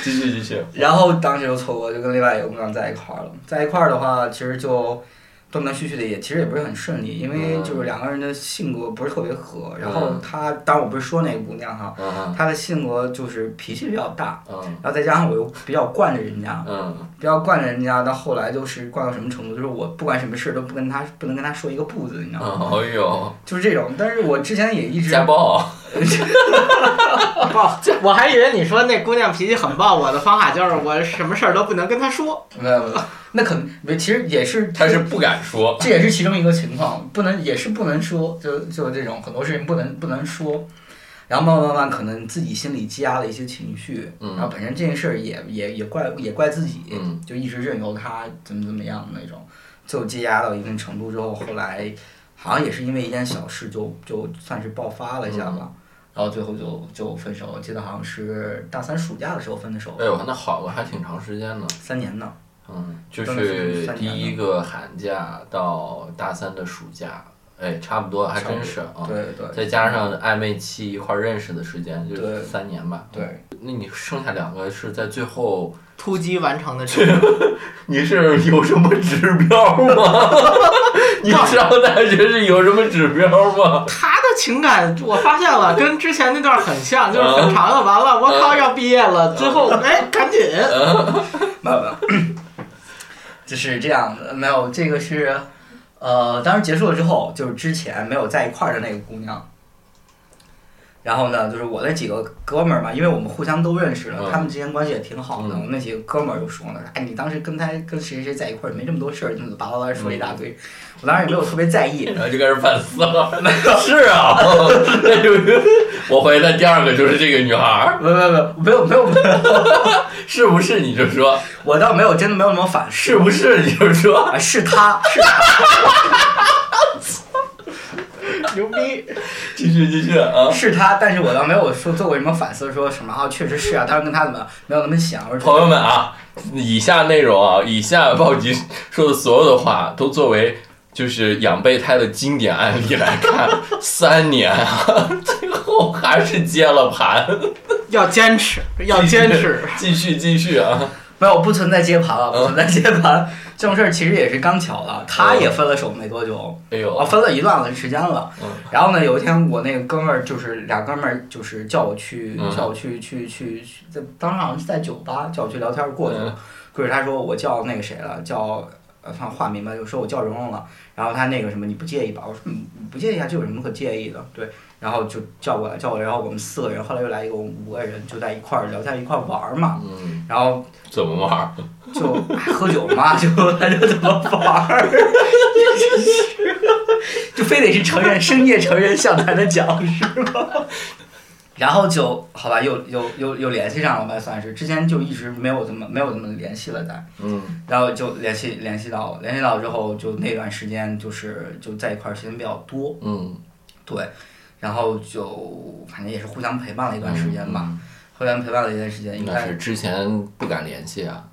继 续继续，然后当时就错过，就跟另外一个姑娘在一块儿了。在一块儿的话，其实就断断续续的也，其实也不是很顺利，因为嗯就是两个人的性格不是特别合。然后嗯她，当然我不是说那个姑娘哈，嗯她的性格就是脾气比较大，嗯然后再加上我又比较惯着人家，嗯比较惯着人家，到后来就是惯到什么程度，就是我不管什么事都不跟她不能跟她说一个不字，你知道吗？呦，就是这种。但是我之前也一直家暴，暴，我还以为你说那姑娘脾气很暴，我的方法就是我什么事儿都不能跟她说。没有没有，那可能没，其实也是他是不敢说。这也是其中一个情况，不能也是不能说，就就这种很多事情不能不能说。然后慢慢慢慢可能自己心里积压了一些情绪，嗯然后本身这件事儿也也也怪也怪自己，嗯就一直任由他怎么怎么样的那种，就积压到一定程度之后，后来好像也是因为一件小事就就算是爆发了一下嗯吧，然后最后就就分手，我记得好像是大三暑假的时候分的手，哎呦，那好了还挺长时间呢。三年呢，嗯，就是是第一个寒假到大三的暑假，哎，差不多，还真是啊。对对。再加上暧昧期一块儿认识的时间，就三年吧。对，那你剩下两个是在最后，突击完成的这个。你是有什么指标吗？你上大学是有什么指标吗？他的情感我发现了，跟之前那段很像，就是很长的。完了，我靠，要毕业了，之后哎，赶紧。没有没有，就是这样的，没有这个是，呃，当时结束了之后，就是之前没有在一块儿的那个姑娘。然后呢，就是我那几个哥们儿嘛，因为我们互相都认识了，嗯他们之间关系也挺好的。嗯我那几个哥们儿就说呢，哎，你当时跟他跟谁谁在一块儿，没这么多事儿，怎么巴拉巴拉说了一大堆。我当时也没有特别在意，然后就开始反思了。是啊，那就我怀疑他第二个就是这个女孩儿，没有没有没有没有没有，是不是？你就说我倒没有真的没有那么反思是不是？你就说啊，是他是他牛逼！继续继续啊。是他，但是我倒没有说做过什么反思，说什么啊，确实是啊，当时跟他怎么没有那么想，朋友们啊，以下内容啊，以下暴吉说的所有的话都作为就是养备胎的经典案例来看，三年啊，最后还是接了盘，要坚持，要坚持。继续继续啊，没有不存在接盘了，不嗯存在接盘。这种事儿其实也是刚巧了，他也分了手没多久，哎呦。啊，，分了一段的时间了。嗯。然后呢，有一天我那个哥们儿就是俩哥们儿就是叫我去嗯。叫我去去去去，在当时好像是在酒吧叫我去聊天儿过去嗯。了。过去他说我叫那个谁了，叫呃放化名吧，就说我叫蓉蓉了。然后他那个什么你不介意吧？我说嗯不介意啊，这有什么可介意的？对。然后就叫过来叫过来，然后我们四个人，后来又来一个我们五个人，就在一块儿聊天一块儿玩儿嘛。嗯，然后怎么玩儿？就哎喝酒嘛，就他 就怎么玩儿，就非得是成人深夜成人向才能讲是吧？然后就好吧，又又又又联系上了吧，算是之前就一直没有怎么没有怎么联系了在，嗯然后就联系联系到联系到之后，就那段时间就是就在一块儿时间比较多，嗯，对，然后就反正也是互相陪伴了一段时间吧，嗯，互相陪伴了一段时间，应该那是之前不敢联系啊。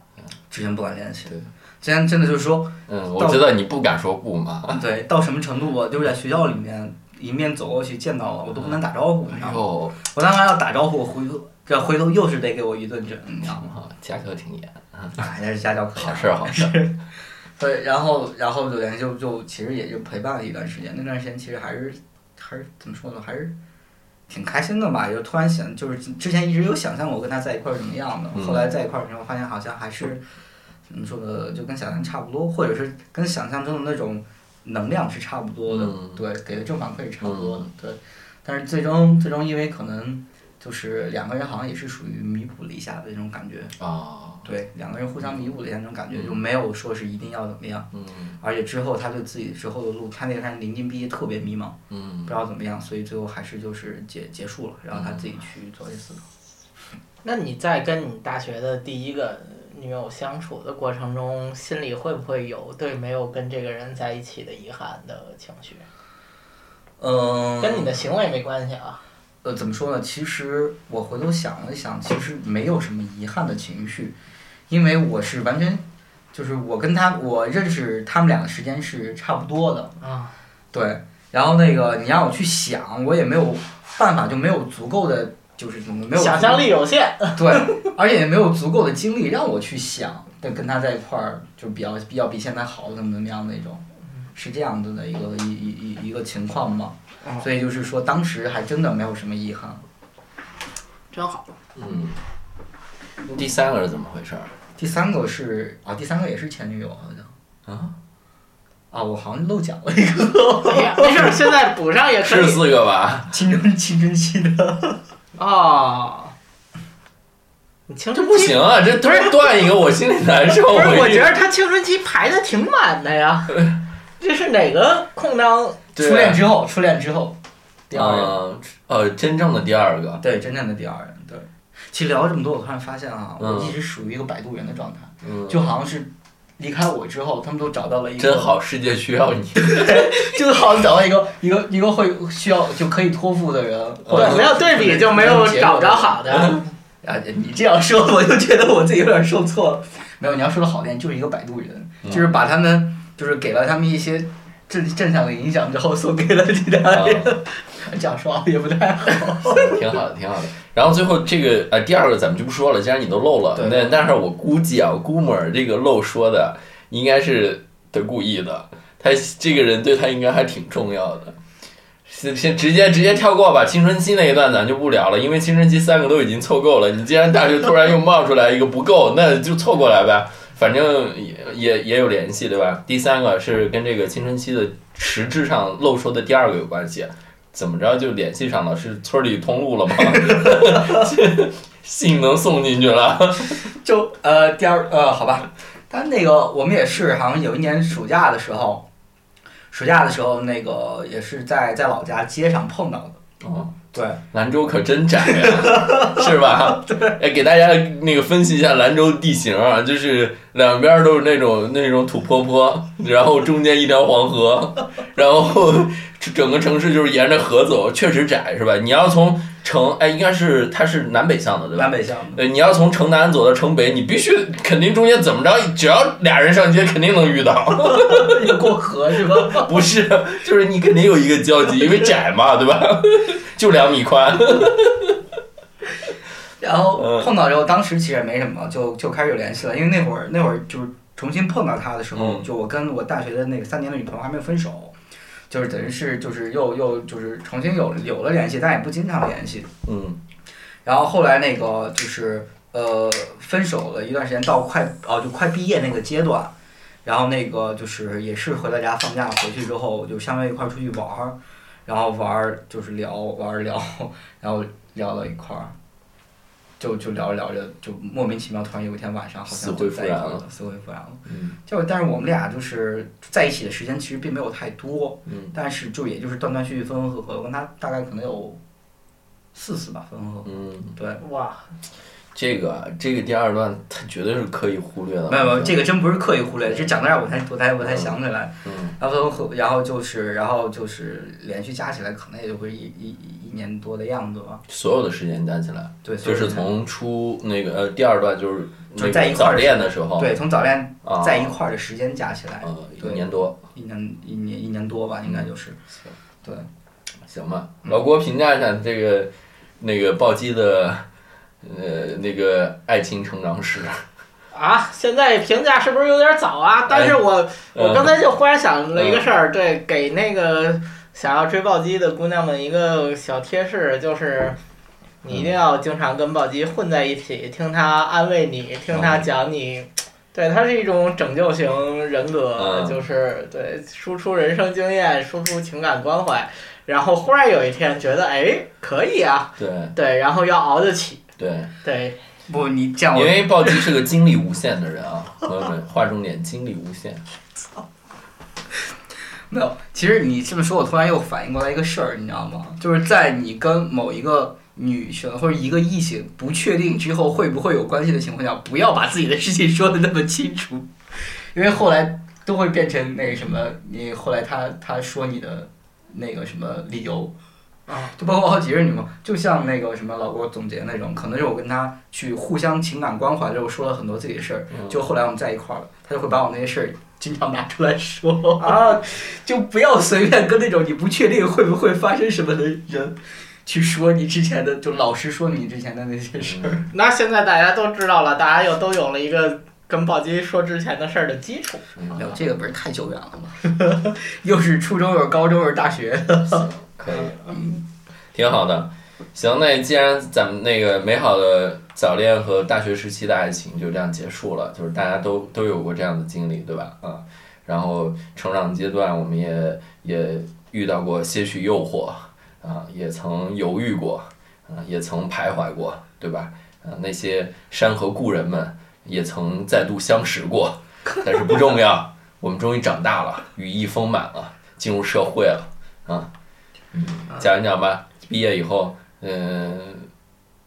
之前不敢联系对，之前真的就是说。嗯，我知道你不敢说不嘛。对，到什么程度我就是在学校里面迎面走过去见到了，我都不能打招呼，你知道吗？我当时要打招呼，回头这回头又是得给我一顿整，你知道吗？啊，家教挺严，哎，那是家教课。好事儿好事儿。对，然后然后就联系就就其实也就陪伴了一段时间，那段时间其实还是还是怎么说呢，还是挺开心的吧。就突然想，就是之前一直有想象过跟他在一块儿怎么样的，嗯后来在一块儿之后发现好像还是怎么说呢，就跟想象差不多，或者是跟想象中的那种能量是差不多的，嗯。对，给的正反馈是差不多的，对。但是最终最终因为可能就是两个人好像也是属于弥补了一下的那种感觉，啊，对，两个人互相弥补了一下那种感觉，嗯。就没有说是一定要怎么样。嗯。而且之后他对自己之后的路，他那个时候临近毕业特别迷茫，嗯。不知道怎么样，所以最后还是就是结结束了，然后他自己去做类似的。那你在跟你大学的第一个女友相处的过程中，心里会不会有对没有跟这个人在一起的遗憾的情绪？嗯，跟你的行为没关系啊。呃怎么说呢？其实我回头想了想，其实没有什么遗憾的情绪，因为我是完全就是我跟他我认识他们俩的时间是差不多的，啊，对。然后那个你让我去想，我也没有办法，就没有足够的就是怎么没有想象力有限。对，而且也没有足够的精力让我去想，对，跟他在一块儿就比较比较比现在好怎么怎么样那种，是这样子的一个一一一一个情况嘛。嗯所以就是说，当时还真的没有什么遗憾。真好。嗯。第三个是怎么回事儿？第三个是啊，第三个也是前女友好像啊，啊，我好像漏讲了一个没事儿，现在补上也可以。是四个吧？青春青春期的。哦，你青春期不行啊，这突然断一个，我心里难受。不是，我觉得他青春期排的挺满的呀。这是哪个空当？对初恋之后，初恋之后，第二人，嗯，呃，真正的第二个，对，真正的第二人，对。其实聊了这么多，我突然发现啊，嗯我一直属于一个摆渡人的状态，嗯，就好像是离开我之后，他们都找到了一个真，好，世界需要你。就好像找到一个一个一个会需要就可以托付的人，对，没有对比就没有找着好的。啊，你这样说，我就觉得我自己有点受挫了。没有，你要说的好点，就是一个摆渡人，嗯就是把他们，就是给了他们一些正正向的影响之后，送给了其他人。这样说也不太好。挺好的，挺好的。然后最后这个呃第二个咱们就不说了，既然你都漏了，对那但是我估计啊，我估摸儿这个漏说的应该是他故意的，他这个人对他应该还挺重要的。先先直接直接跳过吧，青春期那一段咱就不聊了，因为青春期三个都已经凑够了。你既然大学突然又冒出来一个不够，那就凑过来呗，反正也也也有联系，对吧？第三个是跟这个青春期的实质上漏说的第二个有关系，怎么着就联系上了？是村里通路了吗？信能送进去了。就呃第二呃好吧，但那个我们也是好像有一年暑假的时候，暑假的时候那个也是在在老家街上碰到的。哦，对，兰州可真窄呀，是吧？对，哎，给大家那个分析一下兰州地形啊，就是两边都是那种那种土坡坡，然后中间一条黄河，然后整个城市就是沿着河走，确实窄，是吧？你要从城，哎，应该是它是南北向的，对吧？南北向的。对，你要从城南走到城北，你必须肯定中间怎么着，只要俩人上街，肯定能遇到。要过河是吧？不是，就是你肯定有一个交集，因为窄嘛，对吧？就两米宽。然后嗯碰到之后，当时其实也没什么，就就开始有联系了。因为那会儿那会儿就是重新碰到他的时候，嗯就我跟我大学的那个三年的女朋友还没有分手，就是等于是就是又又就是重新有有了联系，但也不经常联系。嗯然后后来那个就是呃分手了一段时间，到快哦就快毕业那个阶段，然后那个就是也是回到家放假回去之后，就相约一块儿出去玩儿，然后玩儿就是聊玩儿聊，然后聊到一块儿。就就聊着聊着，就莫名其妙，突然有一天晚上好像就在一块了，死灰复燃了。嗯就但是我们俩就是在一起的时间其实并没有太多，嗯但是就也就是断断续续、分分合合，我跟他大概可能有四次吧，分分合合。嗯，对，哇，这个啊这个第二段，他绝对是刻意忽略的。没有没有，这个真不是刻意忽略的，这讲到这儿我才我才我才想起来，嗯然后和然后就是然后就是连续加起来可能也就会一一年多的样子吧。所有的时间加起来，对，就是从初那个呃第二段就是就在一块儿恋的时候，对从早恋啊，在一块儿的时间加起来，呃一年多，一年一年一年多吧，应该就是。对，行吧。老郭评价一下这个那个暴击的呃那个爱情成长史。啊，现在评价是不是有点早啊？但是我我刚才就忽然想了一个事儿，对，给那个想要追暴击的姑娘们一个小贴士，就是你一定要经常跟暴击混在一起，听他安慰你，听他讲你。对，他是一种拯救型人格，嗯。就是对输出人生经验，输出情感关怀，然后忽然有一天觉得，哎，可以啊，对。对，然后要熬得起，对，对，不，你这样因为暴击是个精力无限的人啊，朋友们，划重点，精力无限。没有，其实你这么说，我突然又反应过来一个事儿，你知道吗？就是在你跟某一个女生或者一个异性不确定之后会不会有关系的情况下，不要把自己的事情说的那么清楚，因为后来都会变成那个什么，你后来他他说你的那个什么理由。啊，就包括好几任女朋友，就像那个什么老郭总结那种，可能是我跟他去互相情感关怀之后说了很多自己的事儿，嗯就后来我们在一块儿了，他就会把我那些事儿经常拿出来说啊，就不要随便跟那种你不确定会不会发生什么的人去说你之前的，就老实说你之前的那些事儿。那现在大家都知道了，大家又都有了一个跟暴击说之前的事儿的基础。嗯没有，这个不是太久远了吗？又是初中，又是高中，又是大学。可以，嗯，挺好的。行，那既然咱们那个美好的早恋和大学时期的爱情就这样结束了，就是大家都都有过这样的经历，对吧？啊，然后成长阶段我们也也遇到过些许诱惑，啊，也曾犹豫过，啊，也曾徘徊过，对吧？啊，那些山河故人们也曾再度相识过，但是不重要，我们终于长大了，羽翼丰满了，进入社会了，啊。讲一讲吧。毕业以后，嗯、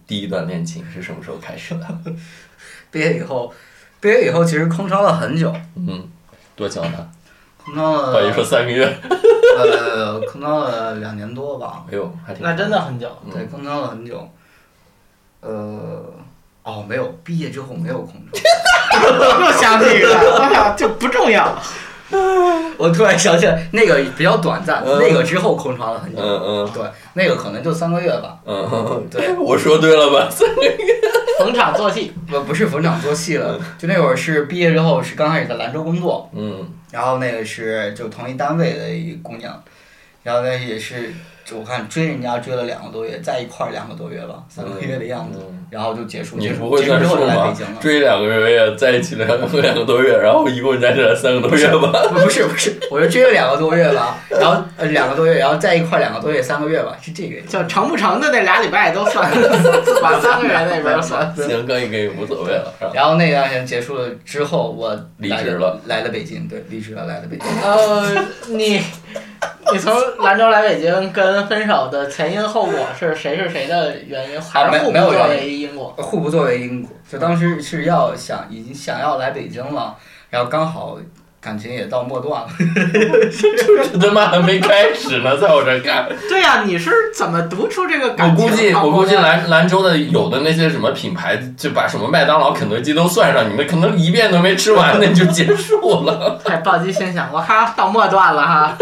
第一段恋情是什么时候开始的？毕业以后，毕业以后其实空窗了很久，嗯，多久呢？空窗了，等于说三个月。呃，空窗了两年多吧，哎呦，还挺那真的很久。对，空窗了很久。呃，哦，没有，毕业之后没有空窗。又想起一个，我想就不重要。我突然想起来，那个比较短暂，嗯。那个之后空窗了很久。嗯嗯。对，那个可能就三个月吧。嗯，对，我说对了吧？三个月。逢场作戏，不不是逢场作戏了，就那会儿是毕业之后是刚开始在兰州工作，嗯。然后那个是就同一单位的一姑娘，然后那也是就我看追人家追了两个多月，在一块儿两个多月吧，三个月的样子，嗯然后就结束。你不会之后就来北吗京了？？追两个月，在一起两个两个多月，然后一共在这三个多月吧？不不是不是，我是追了两个多月吧，然后呃两个多月，然后在一块儿两个多月，三个月吧，是这个。叫长不长的那俩礼拜都算，把三个月那边算。行，可以可以，无所谓了，然后那段时间结束了之后，我离职了，来了北京，对，离职了，来了北京。呃，你 你从兰州来北京跟分手的前因后果是谁是谁的原因，还是互不作为因果？互不作为因果，就当时是要想已经想要来北京了，然后刚好感情也到末段了。就是他妈还没开始呢，在我这儿看。对呀、你是怎么读出这个我感情？估计，我估计。兰兰州的有的那些什么品牌，就把什么麦当劳、肯德基都算上，你们可能一遍都没吃完，那就结束了。哎，暴击心想，我哈到末段了哈，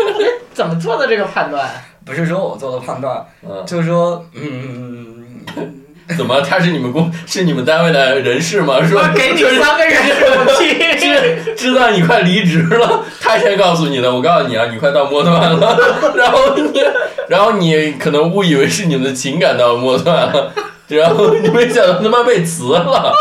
怎么做的这个判断？不是说我做的判断，嗯，就是说，嗯，怎么？他是你们公是你们单位的人事吗？说我给你就是三个人。知知道你快离职了，他先告诉你的。我告诉你啊，你快到末段了。然后你，然后你可能误以为是你们的情感到末段了，然后你没想到他妈被辞了，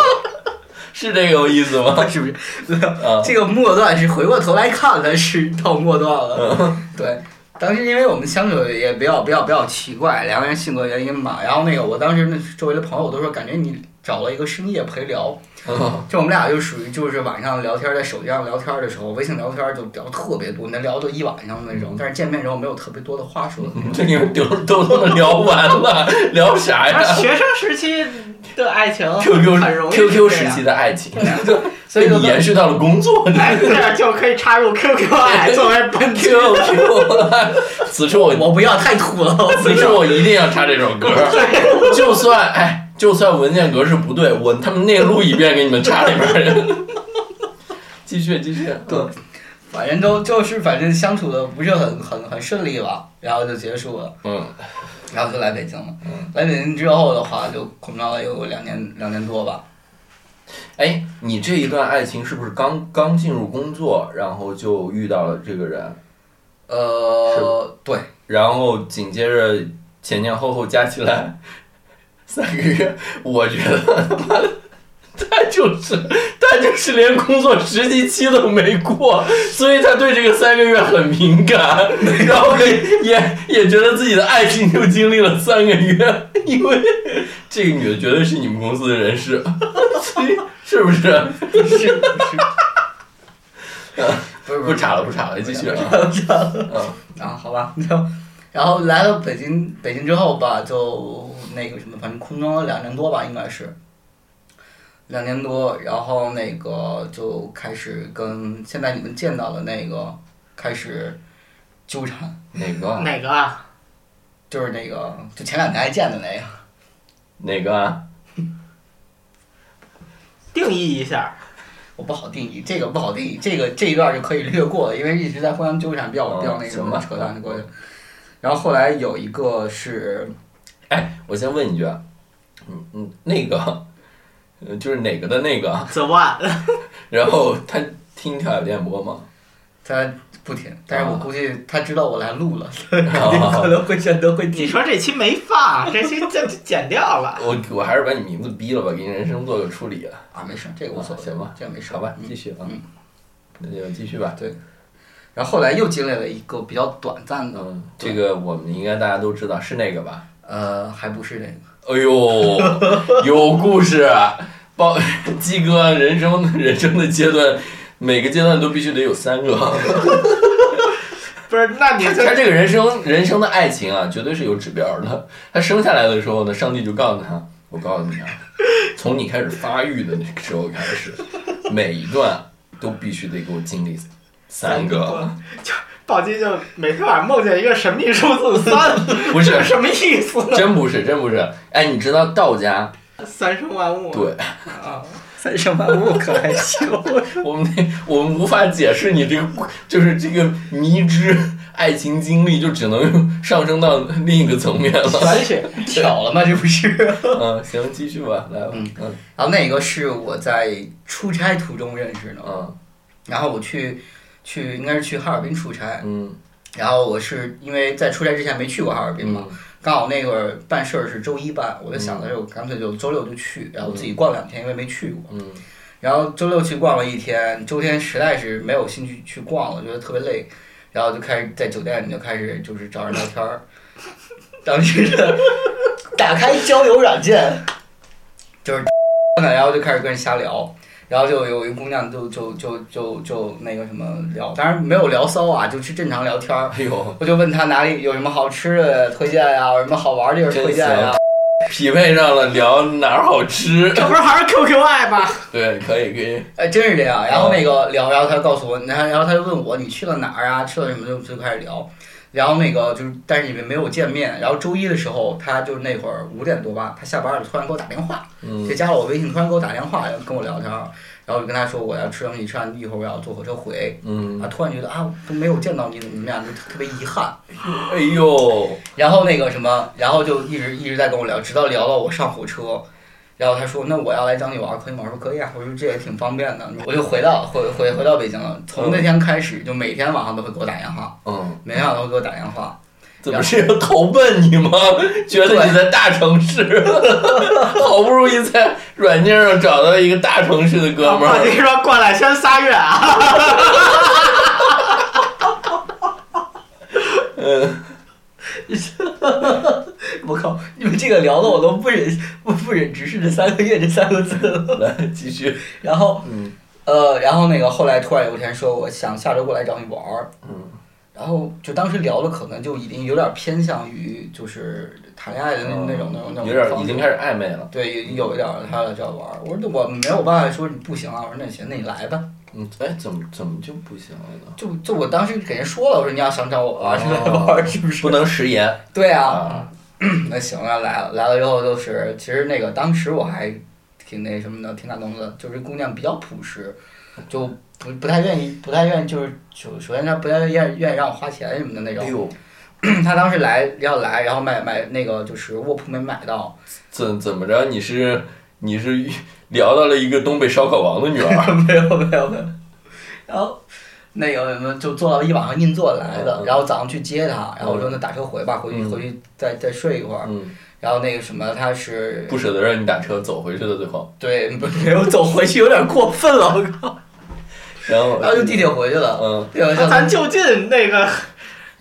是这个意思吗？是 不是？啊，这个末段是回过头来看的是到末段了。对，当时因为我们相处也比较比较比较奇怪，两个人性格原因嘛。然后那个我当时那周围的朋友都说，感觉你找了一个深夜陪聊。嗯 就我们俩就属于就是晚上聊天，在手机上聊天的时候，微信聊天就聊特别多，能聊到一晚上的那种。但是见面之后没有特别多的话说的那种。这你们都都他妈聊完了，聊啥呀学生时期的爱情？QQ 很容易 QQ 是这样时期的爱情，所以你延续到了工作。哎，这样就可以插入 QQ 爱作为本 期 QQ，此处我我不要太土了，此处要。我一定要插这首歌，就算哎，就算文件格式不对，我他们内录一遍给你们插里边儿。继续继续，对反正都就是反正相处的不是很很很顺利吧，然后就结束了，嗯。然后就来北京了。嗯，来北京之后的话，就空窗了有两年两年多吧。哎，你这一段爱情是不是刚刚进入工作，然后就遇到了这个人，呃，对，然后紧接着前前后后加起来三个月，我觉得他妈的。他就是他就是连工作实习期都没过，所以他对这个三个月很敏感，然后也也也觉得自己的爱情就经历了三个月，因为这个女的绝对是你们公司的人事，是不是？不是不 是，不是不查了不查了，继续。嗯啊，好吧，就然后来到北京，北京之后吧，就那个什么，反正空窗了两年多吧，应该是两年多，然后那个就开始跟现在你们见到的那个开始纠缠，哪个？哪个啊？就是那个就前两天还见的那个，哪个啊？定义一下。我不好定义，这个不好定义，这个这一段就可以略过了，因为一直在互相纠缠，比较哦比较那个什么扯淡的过去。然后后来有一个是哎，我先问一句啊，嗯嗯，那个，呃就是哪个的那个，The One，然后他听跳海电波吗？他不听，但是我啊估计他知道我来录了，啊可能会选择会你。说这期没放，这期这这剪掉了。我我还是把你名字逼了吧，给你人生做个处理啊。啊，没事，这个无所谓，行吧这个没事。好吧，嗯继续啊嗯，那就继续吧。对然后后来又经历了一个比较短暂的，嗯，这个我们应该大家都知道是那个吧？呃，还不是这个，哎呦，有故事，包 鸡哥人生人生的阶段，每个阶段都必须得有三个。不是，那你他这个人生人生的爱情啊，绝对是有指标的。他生下来的时候呢，上帝就告诉他：“我告诉你啊，从你开始发育的那个时候开始，每一段都必须得给我经历三个。”暴击就每天晚上梦见一个神秘数字三，不是什么意思？真不是，真不是。哎，你知道道家三生万物？对，啊，三生万物可还行。我们那我们无法解释你这个，就是这个迷之爱情经历，就只能上升到另一个层面了。玄学巧了吗？这不是？嗯，行，继续吧，来吧。嗯嗯然后那个是我在出差途中认识的，嗯然后我去去应该是去哈尔滨出差，嗯。然后我是因为在出差之前没去过哈尔滨嘛，嗯。刚好那会儿办事儿是周一办，我就想的是我干脆就周六就去，然后自己逛两天，因为没去过。嗯。然后周六去逛了一天，周天实在是没有兴趣去逛了，觉得特别累，然后就开始在酒店里就开始就是找人聊天儿。当时的打开交友软件，就是，然后就开始跟人瞎聊，然后就有一姑娘就就就就就那个什么聊，当然没有聊骚啊，就是正常聊天儿。哎呦，我就问她哪里有什么好吃的推荐呀、有什么好玩的地儿推荐呀、匹配上了，聊哪儿好吃。这不是还是 QQ 爱吗？对，可以可以。哎，真是这样。然后那个聊，然后他告诉我，然后然后他就问我你去了哪儿啊，吃了什么，就就开始聊。然后那个就是，但是你们没有见面。然后周一的时候，他就那会儿五点多吧，他下班了，突然给我打电话，嗯就加了我微信，突然给我打电话，然后跟我聊天儿。然后就跟他说我要吃东西，吃完一会儿我要坐火车回。嗯啊，，突然觉得啊都没有见到你，怎么怎么样，就特别遗憾。哎呦，然后那个什么，然后就一直一直在跟我聊，直到聊到我上火车。然后他说：“那我要来找你玩，可以吗？”我说：“可以啊。”我说：“这也挺方便的。”我就回到回回回到北京了。从那天开始，就每天晚上都会给我打电话，嗯，每天晚上都会给我打电话。怎么是要投奔你吗？觉得你在大城市，好不容易在软件上找到一个大城市的哥们儿。我跟你，说过来先仨月啊。嗯，我靠，你们这个聊的我都不忍不不忍直视这三个月这三个字了。来继续，然后嗯呃，然后那个后来突然有一天说，我想下周过来找你玩儿。嗯然后就当时聊的可能就已经有点偏向于就是谈恋爱的那那种那种那种有点已经开始暧昧了，对，有有一点儿他要这样玩儿，我说那我没有办法说你不行啊，我说那行，那你来吧。嗯，哎，怎么怎么就不行了呢？就就我当时给人说了，我说你要想找我玩儿是来 玩儿是不是？不能食言对啊，啊，那行了，来了来了之后就是，其实那个当时我还挺那什么的，挺感动的，就是姑娘比较朴实，就不不太愿意，不太愿意，就是首首先她不太愿意愿意让我花钱什么的那种。她当时来要来，然后买买那个就是卧铺没买到，怎怎么着？你是你是聊到了一个东北烧烤王的女儿，没有没有没有，然后那个什么就坐到一晚上硬座来的嗯，然后早上去接他，然后我说那打车回吧，回去嗯。回去再再睡一会儿，嗯，然后那个什么他是不舍得让你打车走回去的最后，对不没有走回去有点过分了，我靠，然后然后就地铁回去了，嗯，对吧？咱就近那个，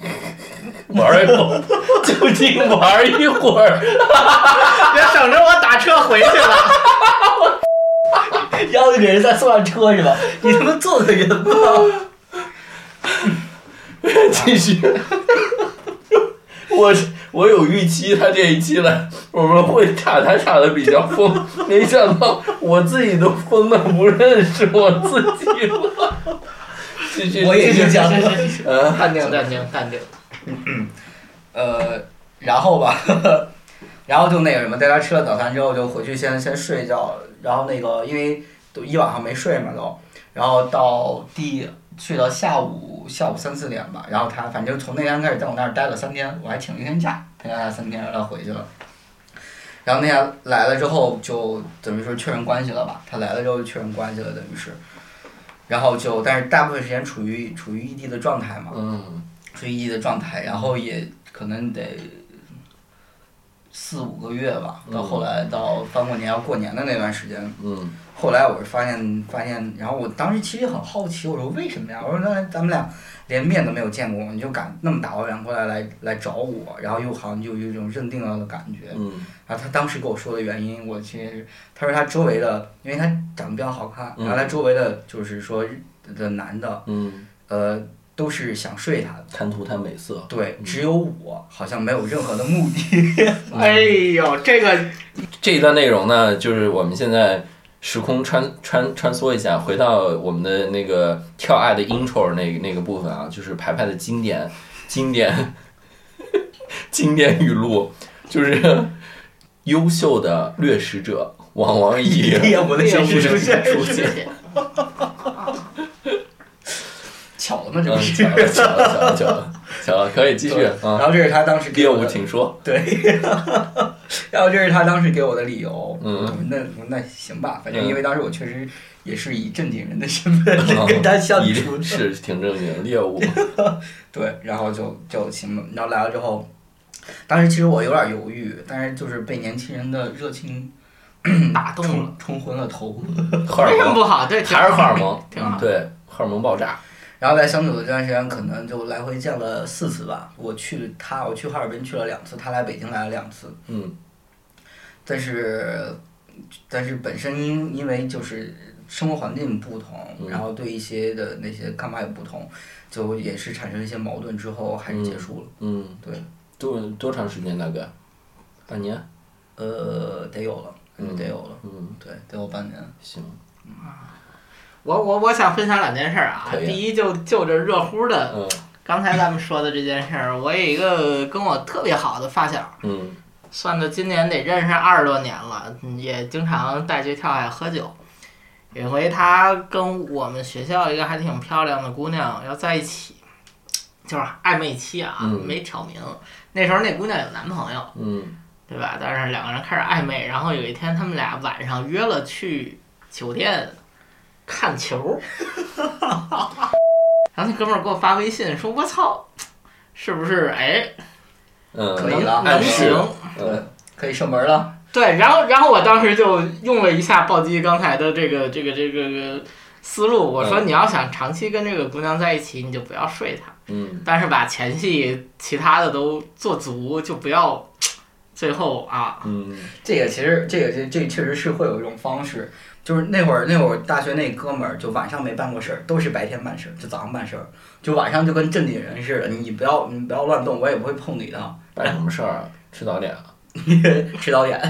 玩一会儿，就近玩一会儿，别省着我打车回去了。然后就给人再送上车是吧？你他妈做个人吗？继续。我我有预期，他这一期来，我们会查他查的比较疯，没想到我自己都疯的不认识我自己了。继续，我也继续是这样的。嗯淡定淡定淡定。呃，然后吧，然后就那个什么，带他吃了早餐之后就回去先先睡一觉，然后那个因为都一晚上没睡嘛都，然后到第睡到下午下午三四点吧，然后他反正从那天开始在我那儿待了三天，我还请了一天假陪他三天，让他回去了。然后那天来了之后，就等于说确认关系了吧？他来了之后就确认关系了，等于是，然后就但是大部分时间处于处于异地的状态嘛，嗯处于异地的状态，然后也可能得四五个月吧，到嗯后来到翻过年要过年的那段时间，嗯后来我是发现发现，然后我当时其实很好奇，我说为什么呀？我说那咱们俩连面都没有见过，你就敢那么大老远过来来来找我，然后又好像就有一种认定了的感觉。嗯然后他当时跟我说的原因，我其实他说他周围的，因为他长得比较好看，嗯然后他周围的就是说的男的，嗯呃，都是想睡他的。贪图他美色。对，只有我好像没有任何的目的。哎呦，这个这一段内容呢，就是我们现在时空穿穿穿梭一下，回到我们的那个跳爱的 intro 那那个部分啊，就是排排的经典经典经典语录，就是优秀的掠食者往往以猎物的形式出现出现。巧了吗？这嗯，不是？巧了巧了巧了巧了巧了，可以继续。然后这是他当时给猎物，我的请说。对，然后这是他当时给我的理由。嗯那那行吧，反正嗯因为当时我确实也是以正经人的身份啊 跟他相一处是挺正经，猎物。对，然后就就行了。然后来了之后，当时其实我有点犹豫，但是就是被年轻人的热情打动了冲，昏了头。荷尔蒙为什么不好？对，还是荷尔蒙，挺好。对，荷尔蒙爆炸。然后在相处的这段时间，可能就来回见了四次吧。我去他，我去哈尔滨去了两次，他来北京来了两次。嗯但是，但是本身因因为就是生活环境不同，嗯然后对一些的那些看法也不同，就也是产生一些矛盾之后，还是结束了。嗯，对，多多长时间大概？半年？呃，得有了，嗯得有了，嗯，对，得有半年。行。我我我想分享两件事儿啊第一就就这热乎的，嗯刚才咱们说的这件事儿，我有一个跟我特别好的发小，嗯算到今年得认识二十多年了，嗯也经常带去跳海喝酒。有一回他跟我们学校一个还挺漂亮的姑娘要在一起，就是暧昧期啊，嗯没挑明。那时候那姑娘有男朋友，嗯对吧？但是两个人开始暧昧，然后有一天他们俩晚上约了去酒店看球，然后那哥们儿给我发微信说：“我操，是不是？哎，嗯，可以了能能行。嗯可以射门了。对，然后然后我当时就用了一下暴击刚才的这个这个这个这个思路，我说嗯你要想长期跟这个姑娘在一起，你就不要睡她，嗯但是把前戏其他的都做足，就不要最后啊，嗯这个其实这个这这确实是会有一种方式，就是那会儿那会儿大学那哥们儿就晚上没办过事儿，都是白天办事儿，就早上办事儿，就晚上就跟正经人似的，你不要你不要乱动，我也不会碰你的。办什么事儿啊？吃早点啊？吃早点，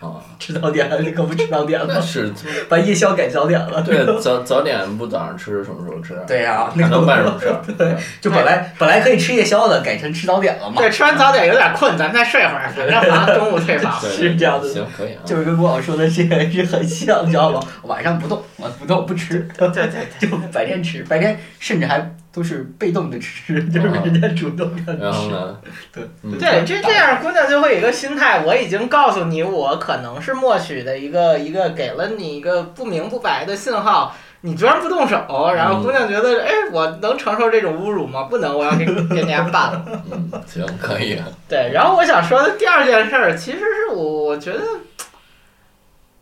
啊，吃早点，你可不吃早点了，是把夜宵改早点了。对早早点不早上吃，什么时候吃？对呀、那还能个办什么事儿？对，就本来本来可以吃夜宵的，改成吃早点了嘛。对，吃完早点有点困，咱们再睡会儿，反正反正中午退房。对是这样子行，可以啊。就是跟郭老说的这个是很像，你知道吗？晚上不动，我不动不吃，对对对，就白天吃，白天甚至还都是被动的吃，就是人家主动让你吃。然后呢？对嗯对，这这样姑娘就会有一个心态，我已经告诉你，我可能是默许的一个一个给了你一个不明不白的信号，你居然不动手，然后姑娘觉得，哎，我能承受这种侮辱吗？不能，我要给给人家办了。嗯，行，可以。对，然后我想说的第二件事儿，其实是我我觉得，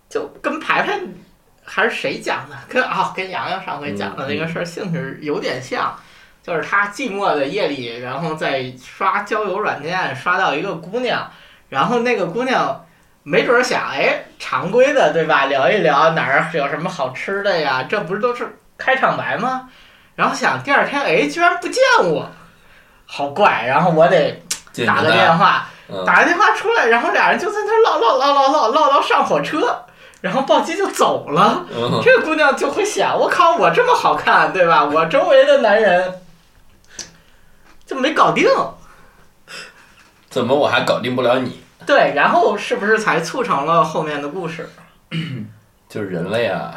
就跟排排还是谁讲的，跟啊、跟洋洋上回讲的那个事儿性质有点像，就是他寂寞的夜里，然后在刷交友软件刷到一个姑娘，然后那个姑娘。没准儿想，哎，常规的对吧？聊一聊哪儿有什么好吃的呀？这不是都是开场白吗？然后想第二天，哎，居然不见我，好怪。然后我得打个，电话，嗯，打个电话出来，然后俩人就在那儿唠唠唠唠唠唠到上火车，然后暴击就走了。嗯这个姑娘就会想，我靠，我这么好看，对吧？我周围的男人就没搞定，怎么我还搞定不了你？对，然后是不是才促成了后面的故事？就是人类啊，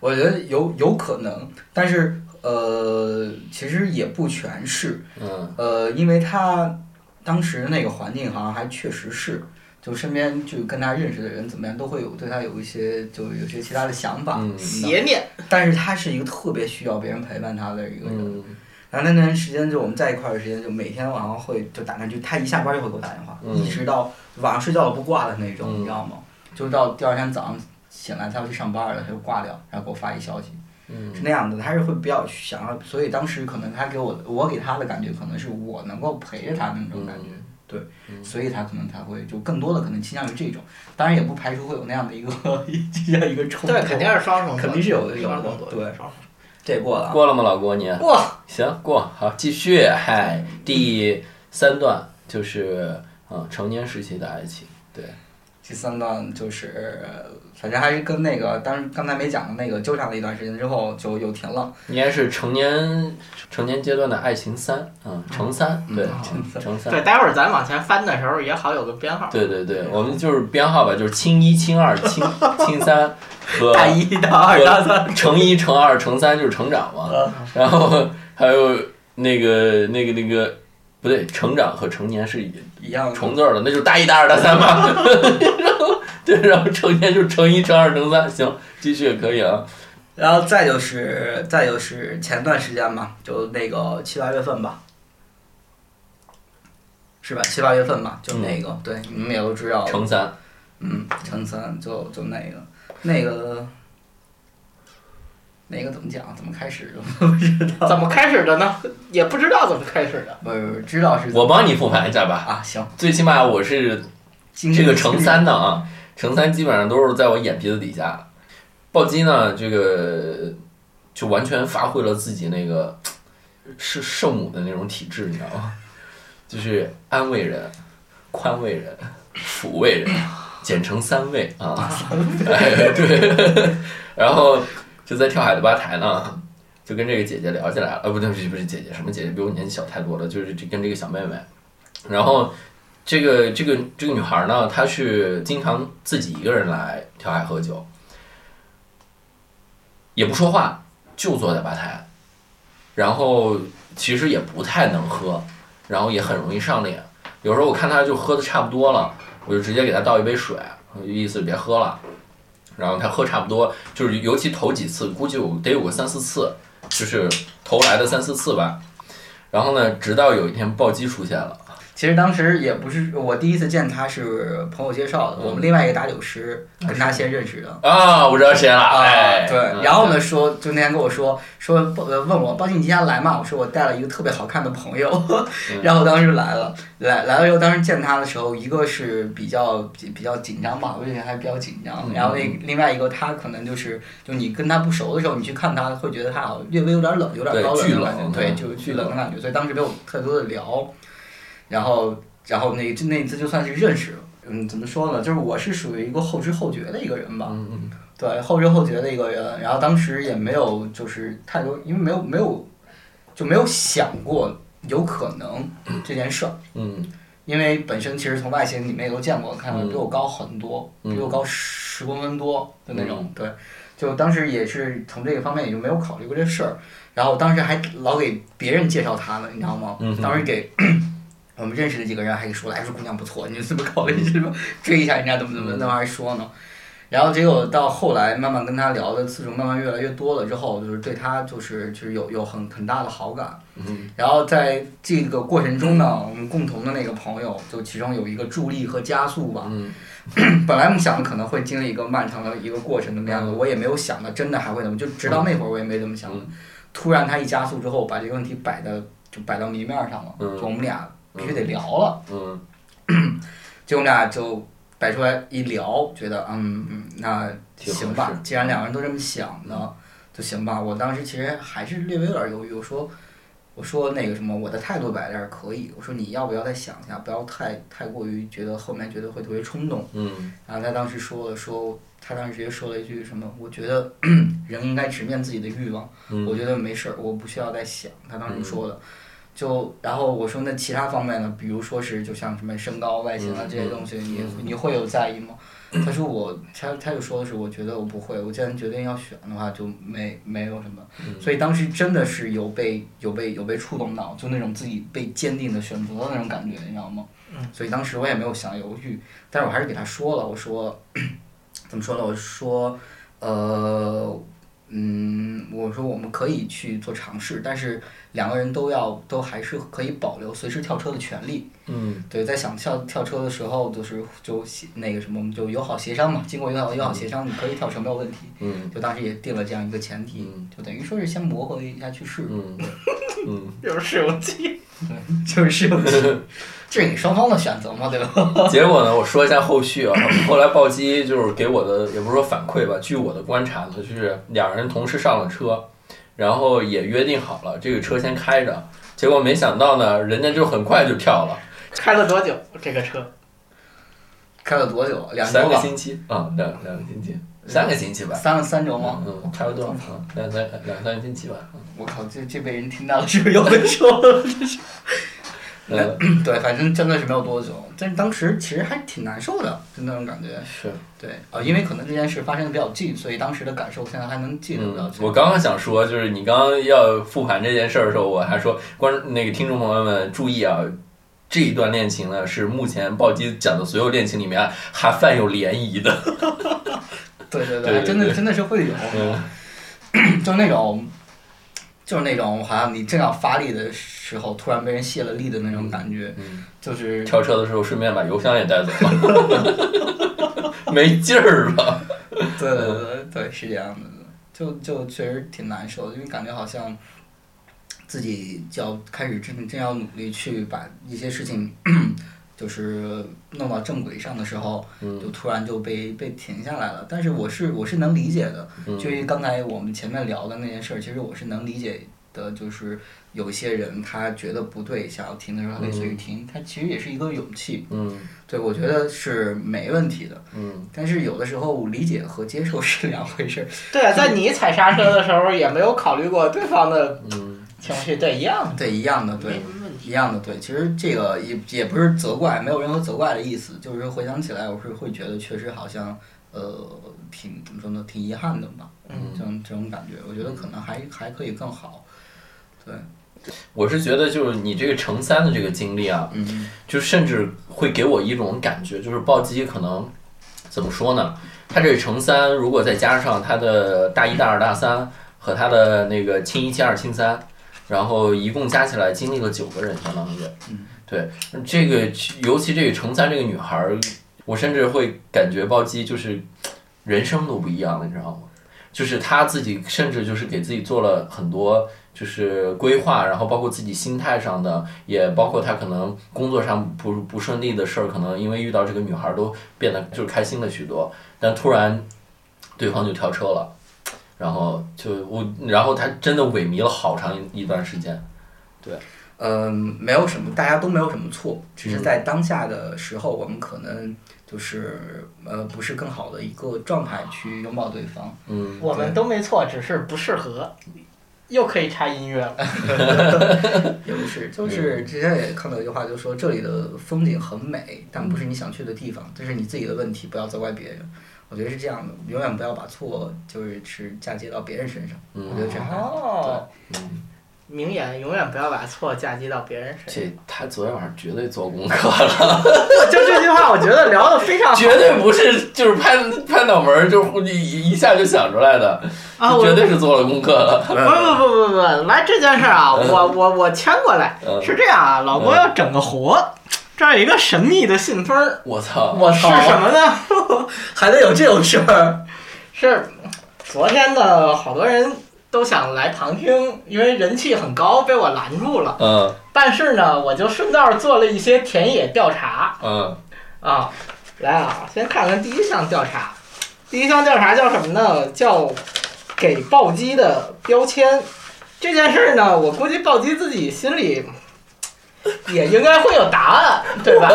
我觉得有有可能，但是呃，其实也不全是，嗯呃，因为他当时那个环境好像还确实是，就身边就跟他认识的人怎么样，都会有对他有一些就有些其他的想法。嗯邪念，但是他是一个特别需要别人陪伴他的一个人。嗯然后那段时间就我们在一块儿的时间，就每天晚上会就打电话，就他一下班就会给我打电话，嗯一直到晚上睡觉都不挂的那种，嗯你知道吗？就到第二天早上醒来，他要去上班了，他就挂掉，然后给我发一消息，嗯是那样的。他是会比较想要，所以当时可能他给我，我给他的感觉可能是我能够陪着他那种感觉。嗯对，嗯所以他可能才会就更多的可能倾向于这种，当然也不排除会有那样的一个 这样一个冲突。对，肯定是双重，肯定是有的有的对双重。这过了啊，过了吗，老郭你？过，行，过好，继续。嗨，第三段就是嗯成年时期的爱情，对，第三段就是，反正还是跟那个，当时刚才没讲的那个纠缠了一段时间之后就又停了。应该是成年成年阶段的爱情三，嗯，乘三，对，乘三。对，待会儿咱往前翻的时候也好有个编号。对对对，我们就是编号吧，就是清一、清二、清 清三和大一、大二、大三，和乘一、乘二、乘三就是成长嘛，然后还有那个那个那个不对，成长和成年是一样的。重字儿的，那就是大一、大二、大三嘛。然后对，然后成年就是乘一、乘二、乘三，行，继续也可以啊。然后再就是再就是前段时间嘛，就那个七八月份吧，是吧？七八月份吧，就那个，对，你们也都知道。乘三，嗯，乘三就就那个那个那个怎么讲？怎么开始的？不知道。怎么开始的呢？也不知道怎么开始的。不是知道是我帮你复盘一下吧。啊，行。最起码我是这个乘三的啊，乘三基本上都是在我眼皮子底下。暴击呢，这个就完全发挥了自己那个是圣母的那种体质，你知道吗？就是安慰人、宽慰人、抚慰人，简称三慰啊。哎，对。然后就在跳海的吧台呢，就跟这个姐姐聊起来了。呃，不对，不是不是姐姐，什么姐姐？比我年纪小太多了，就是这跟这个小妹妹。然后这个这个这个女孩呢，她是经常自己一个人来跳海喝酒，也不说话，就坐在吧台，然后其实也不太能喝，然后也很容易上脸。有时候我看他就喝的差不多了，我就直接给他倒一杯水，意思别喝了。然后他喝差不多，就是尤其头几次，估计有得有个三四次，就是头来的三四次吧。然后呢，直到有一天暴击出现了。其实当时也不是我第一次见他，是朋友介绍的。嗯我们另外一个打酒师跟他先认识的。啊，我知道谁了，哎，对，嗯然后呢，说就那天跟我说说呃问我包进你今天来嘛？我说我带了一个特别好看的朋友，然后当时来了，来来了以后，当时见他的时候，一个是比较比比较紧张吧，我觉得还比较紧张，嗯然后那另外一个他可能就是就你跟他不熟的时候，你去看他会觉得他好像略微有点冷，有点高冷的感觉，对，嗯就是巨冷的感觉，所以当时没有太多的聊，然后然后那就那一次就算是认识了。嗯，怎么说呢？就是我是属于一个后知后觉的一个人吧，嗯嗯。对，后知后觉的一个人，然后当时也没有就是太多，因为没有没有就没有想过有可能这件事儿，嗯。因为本身其实从外形你们也都见过，看到比我高很多，嗯。比我高十公分多的那种，对，就当时也是从这个方面也就没有考虑过这事儿，然后当时还老给别人介绍他呢，你知道吗？嗯当时给。我们认识的几个人还给说，了，哎说姑娘不错，你怎么考虑是吧？追一下人家怎么怎么，那玩意儿还说呢。然后结果到后来慢慢跟他聊的次数慢慢越来越多了之后，就是对他就是就是有有很很大的好感。嗯然后在这个过程中呢，我们共同的那个朋友就其中有一个助力和加速吧。嗯 本来我们想可能会经历一个漫长的一个过程怎么样子，我也没有想到真的还会怎么，就直到那会儿我也没怎么想。突然他一加速之后，把这个问题摆的就摆到明面上了，嗯就我们俩必须得聊了。嗯结果我们俩就摆出来一聊，觉得嗯嗯，那行吧，既然两个人都这么想的，就行吧。我当时其实还是略微有点犹豫，我说我说那个什么，我的态度摆在这儿可以，我说你要不要再想一下，不要太太过于觉得后面觉得会特别冲动。嗯然后他当时说了说，他当时直接说了一句什么，我觉得 人应该直面自己的欲望。嗯，我觉得没事儿，我不需要再想。他当时说的，就然后我说那其他方面呢，比如说是就像什么身高、外形啊嗯这些东西，你嗯你会有在意吗？他说我，他他就说的是，我觉得我不会，我既然决定要选的话，就没没有什么。嗯所以当时真的是有被有被有被触动到，就那种自己被坚定的选择的那种感觉，你知道吗？所以当时我也没有想犹豫，但是我还是给他说了，我说 怎么说呢？我说呃。嗯，我说我们可以去做尝试，但是两个人都要都还是可以保留随时跳车的权利。嗯对，在想跳跳车的时候，就是就协那个什么，我们就友好协商嘛。经过友好友好协商，你可以跳车没有问题。嗯就当时也定了这样一个前提，嗯就等于说是先磨合一下去试。嗯嗯，又是试用期。就是试用期，这是你双方的选择嘛，对吧？结果呢，我说一下后续啊。后来暴击就是给我的，也不是说反馈吧，据我的观察呢，就是两人同时上了车，然后也约定好了这个车先开着，结果没想到呢，人家就很快就跳了，开了多久这个车？开了多久？两三，个星期。啊，两两个星期，三个星期吧，三三周吗？嗯，差不多，嗯，两三两三个星期吧，我靠，这这被人听到了，是不是又分手了？嗯，对，反正真的是没有多久，但是当时其实还挺难受的，就那种感觉。是。对，呃，因为可能这件事发生的比较近，所以当时的感受现在还能记得比较嗯，我刚刚想说，就是你刚刚要复盘这件事儿的时候，我还说观那个听众朋友们注意啊，这一段恋情呢是目前暴击讲的所有恋情里面还泛有涟漪的。对对对对对真的真的是会有，嗯，就那种，就是那种好像你正要发力的时候，突然被人卸了力的那种感觉，嗯就是跳车的时候顺便把油箱也带走了，没劲儿了。对对对对，是这样的，就就确实挺难受的，因为感觉好像自己就要开始真真要努力去把一些事情，就是弄到正轨上的时候，就嗯突然就被被停下来了。但是我是我是能理解的，嗯就于刚才我们前面聊的那件事儿，其实我是能理解的，就是有些人他觉得不对，想要停的时候，他可以随时停，他其实也是一个勇气。嗯对，我觉得是没问题的。嗯但是有的时候理解和接受是两回事儿。对啊，在你踩刹车的时候也没有考虑过对方的嗯情绪，对，一样，对，一样的，对。一样的，对。其实这个也也不是责怪，没有任何责怪的意思，就是回想起来，我是会觉得确实好像，呃，挺怎么说呢，挺遗憾的吧。嗯这种这种感觉，我觉得可能还还可以更好。对，我是觉得就是你这个乘三的这个经历啊，嗯就甚至会给我一种感觉，就是暴击可能怎么说呢？他这个乘三，如果再加上他的大一、大二、大三和他的那个清一、清二、清三，然后一共加起来经历了九个人，相当于，嗯对这个，尤其这个乘三这个女孩儿，我甚至会感觉暴击就是人生都不一样了，你知道吗？就是她自己，甚至就是给自己做了很多就是规划，然后包括自己心态上的，也包括她可能工作上不不顺利的事儿，可能因为遇到这个女孩儿都变得就是开心了许多，但突然对方就跳车了，然后就我，然后他真的萎靡了好长一一段时间，对嗯，没有什么，大家都没有什么错，只是在当下的时候，我们可能就是呃，不是更好的一个状态去拥抱对方。嗯，我们都没错，只是不适合。又可以插音乐了。也不是，就是之前也看到一句话，就说这里的风景很美，但不是你想去的地方，这是你自己的问题，不要责怪别人。我觉得是这样的，永远不要把错就是是嫁接到别人身上。嗯我觉得这样还好。哦，嗯，名言永远不要把错嫁接到别人身上。这他昨天晚上绝对做功课了。就这句话，我觉得聊的非常好。绝对不是就是拍拍脑门儿就一一下就想出来的，啊，我绝对是做了功课了。不不不不不，来这件事儿啊，我我我牵过来嗯是这样啊，老郭要整个活，这儿有一个神秘的信封儿，我操！我是什么呢？还能有这种事儿？是昨天的好多人都想来旁听，因为人气很高，被我拦住了。嗯但是呢，我就顺道做了一些田野调查嗯啊。来啊，先看看第一项调查。第一项调查叫什么呢？叫给暴击的标签。这件事儿呢，我估计暴击自己心里 也应该会有答案，对吧？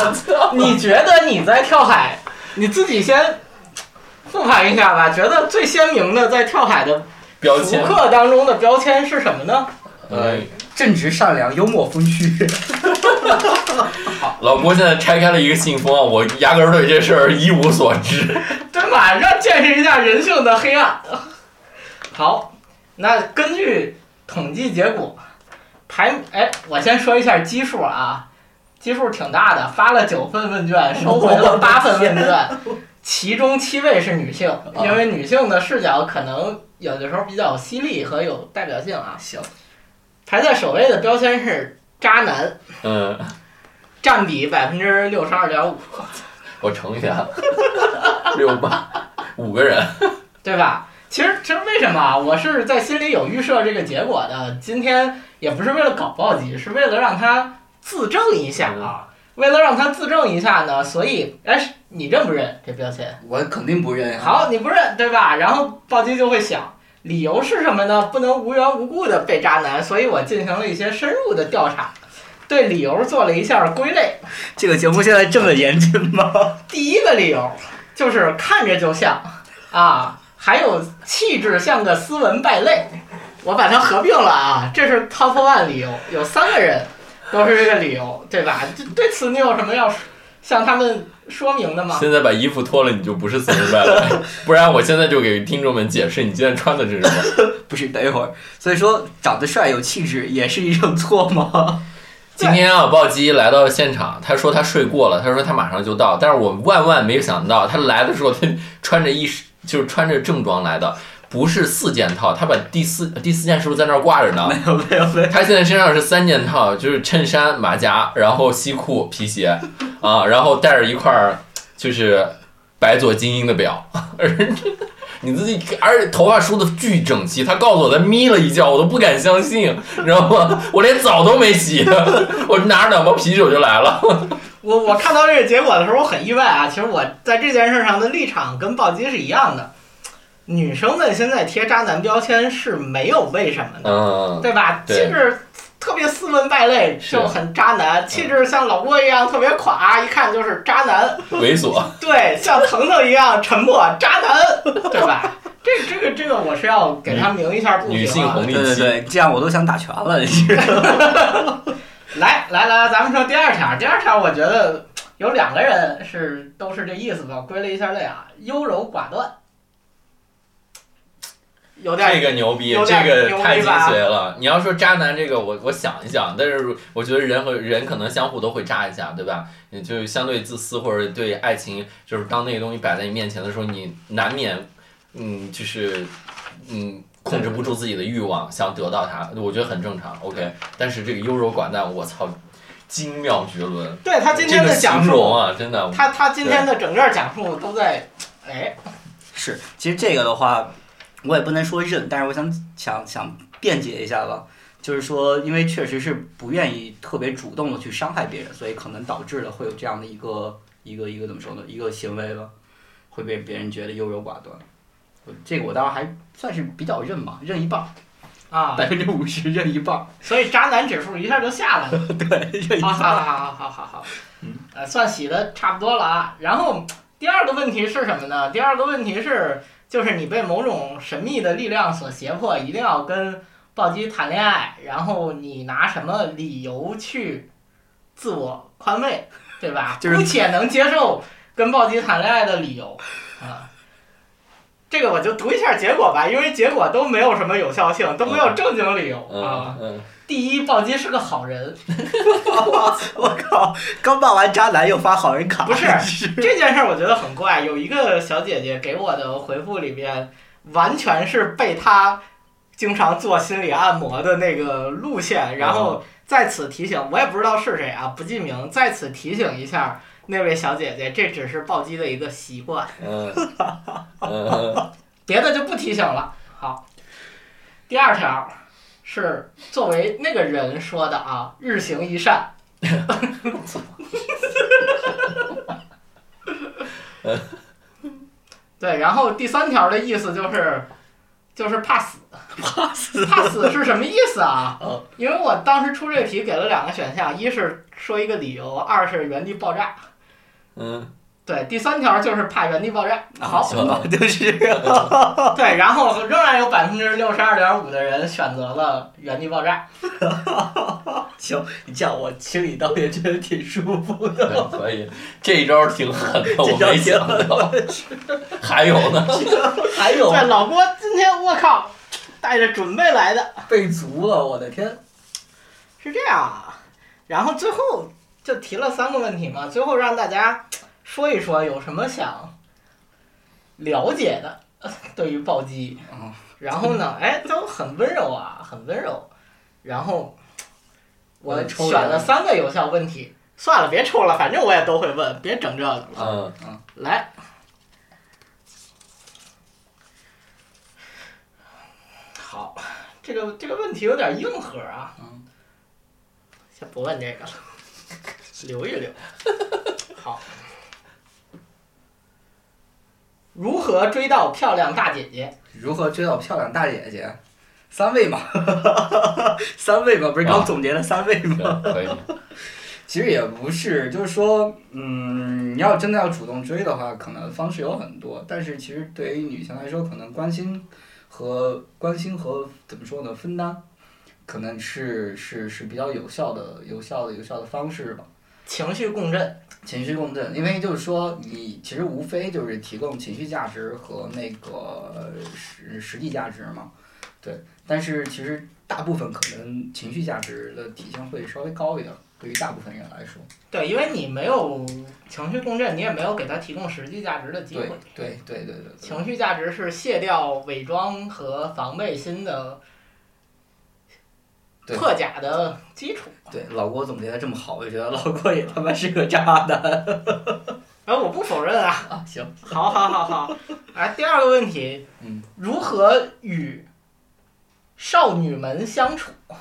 你觉得你在跳海，你自己先复盘一下吧。觉得最鲜明的在跳海的标签福克当中的标签是什么呢？呃，正直善良、幽默风趣。老郭现在拆开了一个信封啊，我压根儿对这事儿一无所知。对马上见识一下人性的黑暗。好，那根据统计结果，排哎，我先说一下基数啊，基数挺大的，发了九份问卷，收回了八份问卷，其中七位是女性，因为女性的视角可能有的时候比较犀利和有代表性啊。行，排在首位的标签是渣男，嗯，占比百分之六十二点五，我乘一下，六八五个人。对吧？其实，其实为什么啊？我是在心里有预设这个结果的。今天也不是为了搞暴击，是为了让他自证一下啊。为了让他自证一下呢，所以，哎，你认不认这标签？我肯定不认。好，你不认对吧？然后暴击就会想，理由是什么呢？不能无缘无故的被渣男，所以我进行了一些深入的调查，对理由做了一下归类。这个节目现在这么严谨吗？第一个理由就是看着就像啊，还有气质像个斯文败类，我把它合并了啊，这是 top one 理由，有三个人都是这个理由，对吧？这对此你有什么要向他们说明的吗？现在把衣服脱了，你就不是斯文败类，不然我现在就给听众们解释你今天穿的是什么。不是，等一会儿。所以说，长得帅有气质也是一种错吗？今天啊，暴击来到现场，他说他睡过了，他说他马上就到，但是我万万没想到，他来的时候他穿着一就是穿着正装来的，不是四件套，他把第四第四件是不是在那儿挂着呢？没有，没有，没有。他现在身上是三件套，就是衬衫、马甲，然后西裤、皮鞋，啊，然后带着一块儿就是白左精英的表，你自己，而且头发梳的巨整齐。他告诉我他眯了一觉，我都不敢相信，你知道吗？我连澡都没洗，我拿着两包啤酒就来了。我我看到这个结果的时候，我很意外啊。其实我在这件事上的立场跟暴击是一样的。女生们现在贴渣男标签是没有为什么的，嗯，对吧？气质特别斯文败类就很渣男，气质像老郭一样特别垮，一看就是渣男。猥琐。对，像腾腾一样沉默，渣男，对吧？这这个这个我是要给他鸣一下不平啊。女性红利期，对对对，这样我都想打拳了。来来来，咱们说第二条。第二条，我觉得有两个人是都是这意思吧，归了一下类啊，优柔寡断，有点这个牛逼，这个太精髓了。你要说渣男这个，我我想一想，但是我觉得人和人可能相互都会渣一下，对吧？也就是相对自私或者对爱情，就是当那个东西摆在你面前的时候，你难免，嗯，就是，嗯。控制不住自己的欲望，想得到它，我觉得很正常。OK，但是这个优柔寡断，我操，精妙绝伦。对他今天的讲述，啊，真的，他他今天的整个讲述都在，哎，是，其实这个的话，我也不能说认，但是我想想想辩解一下吧。就是说，因为确实是不愿意特别主动的去伤害别人，所以可能导致了会有这样的一个一个一个怎么说呢？一个行为吧，会被别人觉得优柔寡断。这个我倒是还算是比较认吧，认一半儿，啊，百分之五十认一半儿。所以渣男指数一下就下来了。对，认一好半儿。好好好好好好，呃，算洗的差不多了啊。然后第二个问题是什么呢？第二个问题是，就是你被某种神秘的力量所胁迫，一定要跟暴击谈恋爱，然后你拿什么理由去自我宽慰，对吧？就是姑且能接受跟暴击谈恋爱的理由啊。这个我就读一下结果吧，因为结果都没有什么有效性，都没有正经理由啊。第一，暴击是个好人，我靠，刚骂完渣男又发好人卡，不是这件事儿，我觉得很怪。有一个小姐姐给我的回复里边，完全是被她经常做心理按摩的那个路线，然后在此提醒，我也不知道是谁啊，不记名，在此提醒一下那位小姐姐，这只是暴击的一个习惯，嗯 嗯别的就不提醒了。好，第二条是作为那个人说的啊，日行一善。对，然后第三条的意思就是，就是怕死。怕死。怕死是什么意思啊嗯？因为我当时出这个题给了两个选项，一是说一个理由，二是原地爆炸。嗯，对，第三条就是怕原地爆炸。好，就是对，然后仍然有百分之六十二点五的人选择了原地爆炸。行，你这样我清理倒也觉得挺舒服的。对，可以，这一招挺狠的，我没想到。还有呢，还有对，老郭今天我靠，带着准备来的。备足了，我的天！是这样啊，然后最后就提了三个问题嘛，最后让大家说一说有什么想了解的 对于暴击嗯，然后呢，哎，都很温柔啊，很温柔，然后我选了三个有效问题，算了，别抽了，反正我也都会问，别整这个了，嗯来。好，这个这个问题有点硬核啊。嗯。先不问这个了，留一留。好，如何追到漂亮大姐姐？如何追到漂亮大姐姐？三位嘛，三位嘛，不是刚总结了三位吗？可以。其实也不是，就是说，嗯，你要真的要主动追的话，可能方式有很多，但是其实对于女性来说，可能关心和关心和怎么说呢，分担，可能是是是比较有效的、有效的、有效的方式吧。情绪共振，情绪共振，因为就是说，你其实无非就是提供情绪价值和那个实实际价值嘛，对。但是其实大部分可能情绪价值的体现会稍微高一点，对于大部分人来说。对，因为你没有情绪共振，你也没有给他提供实际价值的机会。对对对对对。情绪价值是卸掉伪装和防备心的对特假的基础。对，老郭总结的这么好，我就觉得老郭也他妈是个渣男哎，我不否认啊。啊！行，好，好，好，好。哎，第二个问题，嗯，如何与少女们相处？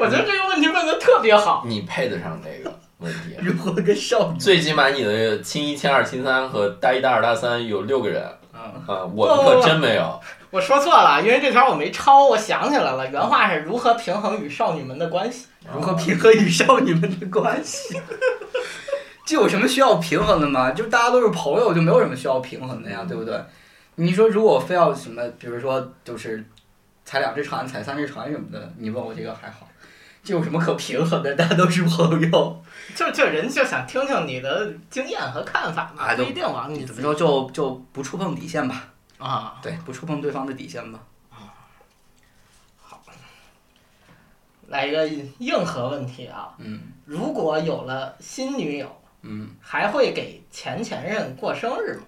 我觉得这个问题问的特别好。你配得上这个问题。如何跟少女？最起码你的亲一、亲二、亲三和大一、大二、大三有六个人啊，啊，我们可真没有。我说错了，因为这条我没抄，我想起来了，原话是如何平衡与少女们的关系。如何平衡与少女们的关系？这有什么需要平衡的吗？就大家都是朋友，就没有什么需要平衡的呀，对不对？你说如果非要什么，比如说就是踩两只船、踩三只船什么的，你问我这个还好，这有什么可平衡的？大家都是朋友，就就人就想听听你的经验和看法嘛，不一定往你怎么说就就不触碰底线吧？啊。对，不触碰对方的底线吧。啊，好来一个硬核问题啊，嗯如果有了新女友，嗯，还会给前前任过生日吗？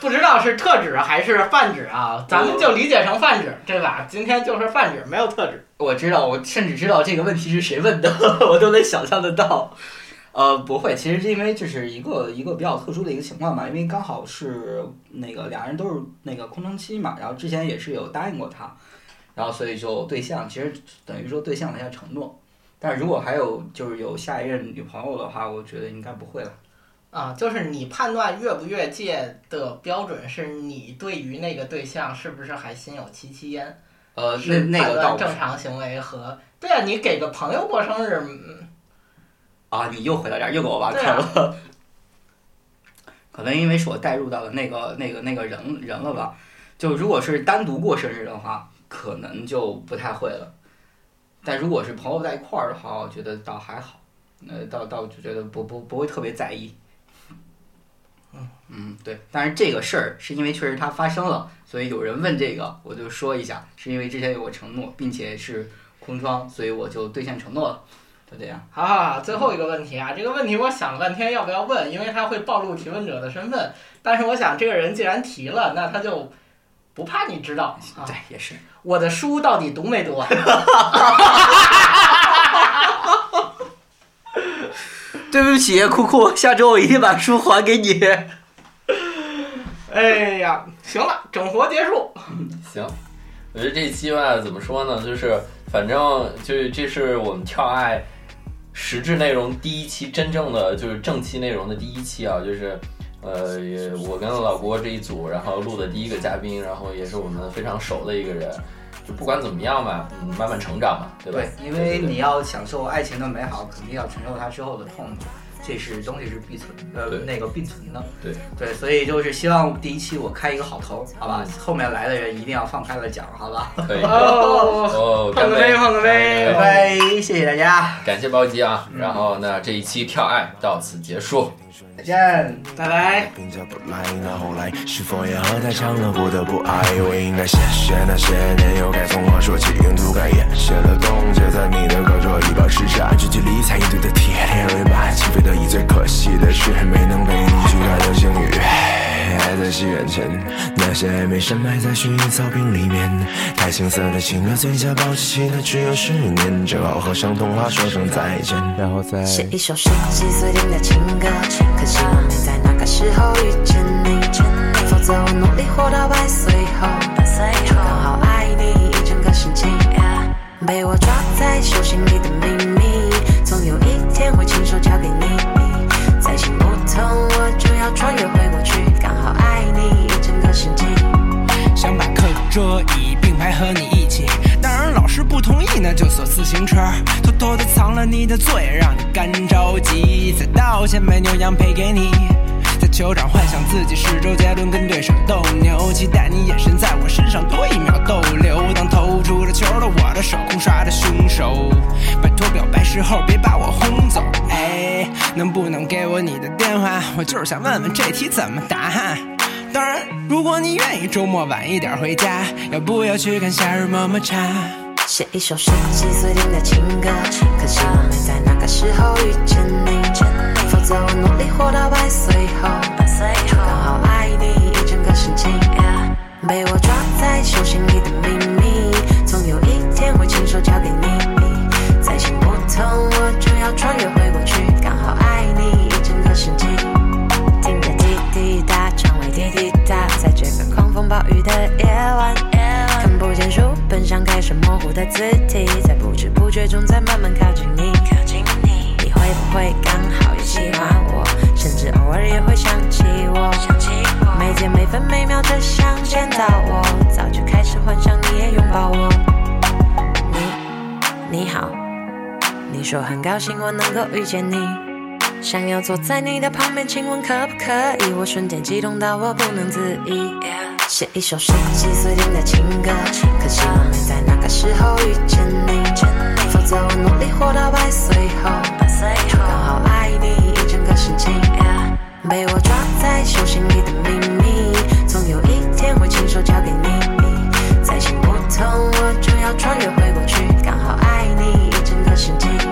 不知道是特指还是泛指啊，咱们就理解成泛指，对吧？今天就是泛指，没有特指。我知道，我甚至知道这个问题是谁问的，我都能想象得到。呃，不会，其实是因为这是一个一个比较特殊的一个情况嘛，因为刚好是那个两人都是那个空窗期嘛，然后之前也是有答应过他，然后所以就对象其实等于说兑现了一下承诺。但是如果还有就是有下一任女朋友的话，我觉得应该不会了。啊，就是你判断越不越界的标准，是你对于那个对象是不是还心有戚戚焉，呃，那是那个正常行为和对啊，你给个朋友过生日，嗯啊，你又回到这儿，又给我挖坑啊了。可能因为是我带入到了那个那个那个人人了吧？就如果是单独过生日的话，可能就不太会了。但如果是朋友在一块儿的话，我觉得倒还好，呃，倒倒就觉得不不不会特别在意。嗯，对。但是这个事儿是因为确实它发生了，所以有人问这个，我就说一下，是因为之前有过承诺，并且是空窗，所以我就兑现承诺了，就这样。好好好，最后一个问题啊，这个问题我想了半天要不要问，因为它会暴露提问者的身份。但是我想这个人既然提了，那他就不怕你知道啊。对，也是。我的书到底读没读啊？对不起，酷酷，下周我一定把书还给你。哎呀，行了，整活结束。行，我觉得这期吧，怎么说呢，就是反正就是这是我们跳爱实质内容第一期真正的就是正期内容的第一期啊，就是呃，也我跟老郭这一组，然后录的第一个嘉宾，然后也是我们非常熟的一个人。就不管怎么样吧，嗯，慢慢成长嘛，对吧？对，因为你要享受爱情的美好，肯定要承受它之后的痛苦，这是东西是必存，呃，那个并存的。对对，所以就是希望第一期我开一个好头，好吧？后面来的人一定要放开了讲，好吧？可以。哦，哦，碰个杯碰个杯拜拜，谢谢大家，感谢包机啊，然后那这一期跳爱到此结束。再见。拜拜。那后来是否也和了不得不爱？我应该谢谢那些年，又该从何说起？用涂改也写了冻结在你的课桌一保持着距距离才应对的铁链尾巴，起飞得意。最可惜的是没能被你去看流星雨。还在西元前，那些没深埋在薰衣草坪里面，太青涩的情歌，嘴角保质期的只有十年，只好和伤童话说声再见，然后再写一首十几岁听的情歌，可惜我没在那个时候遇见你，遇见你，否则我努力活到百岁后。刚好爱你一整个世纪，被我抓在手心里的秘密，总有一天会亲手交给你。再行不通，我就要穿越回过去，刚好爱你一整个世纪。想把课桌椅并排和你一起。不同意呢，就锁自行车，偷偷的藏了你的作业让你干着急。再道歉，没牛羊配给你。在球场幻想自己是周杰伦，跟对手斗牛，期待你眼神在我身上多一秒逗留。当投出了球的我的手，空刷的凶手。拜托，表白时候别把我轰走。哎，能不能给我你的电话？我就是想问问这题怎么答。当然，如果你愿意周末晚一点回家，要不要去看夏日么么茶？写一首十几岁听的情歌，可惜我没在那个时候遇见你，否则我努力活到百岁后，刚好爱你一整个世纪。被我抓在手心里的秘密，总有一天会亲手交给你。再行不通，我就要穿越回过去，刚好爱你一整个世纪。听着滴滴答，窗外滴滴答，在这个狂风暴雨的夜晚，本上开始模糊的字体，在不知不觉中在慢慢靠近你。靠近你，你会不会刚好也喜欢我？甚至偶尔也会想起我。想起我，每天每分每秒只想见到我，早就开始幻想你也拥抱我。你，你好，你说很高兴我能够遇见你。想要坐在你的旁边，请问可不可以？我瞬间激动到我不能自已。写一首十几岁听的情歌，可惜我没在那个时候遇见你，否则我努力活到百岁后，刚好爱你一整个世纪。被我抓在手心里的秘密，总有一天会亲手交给你。再行不通，我就要穿越回过去，刚好爱你一整个世纪。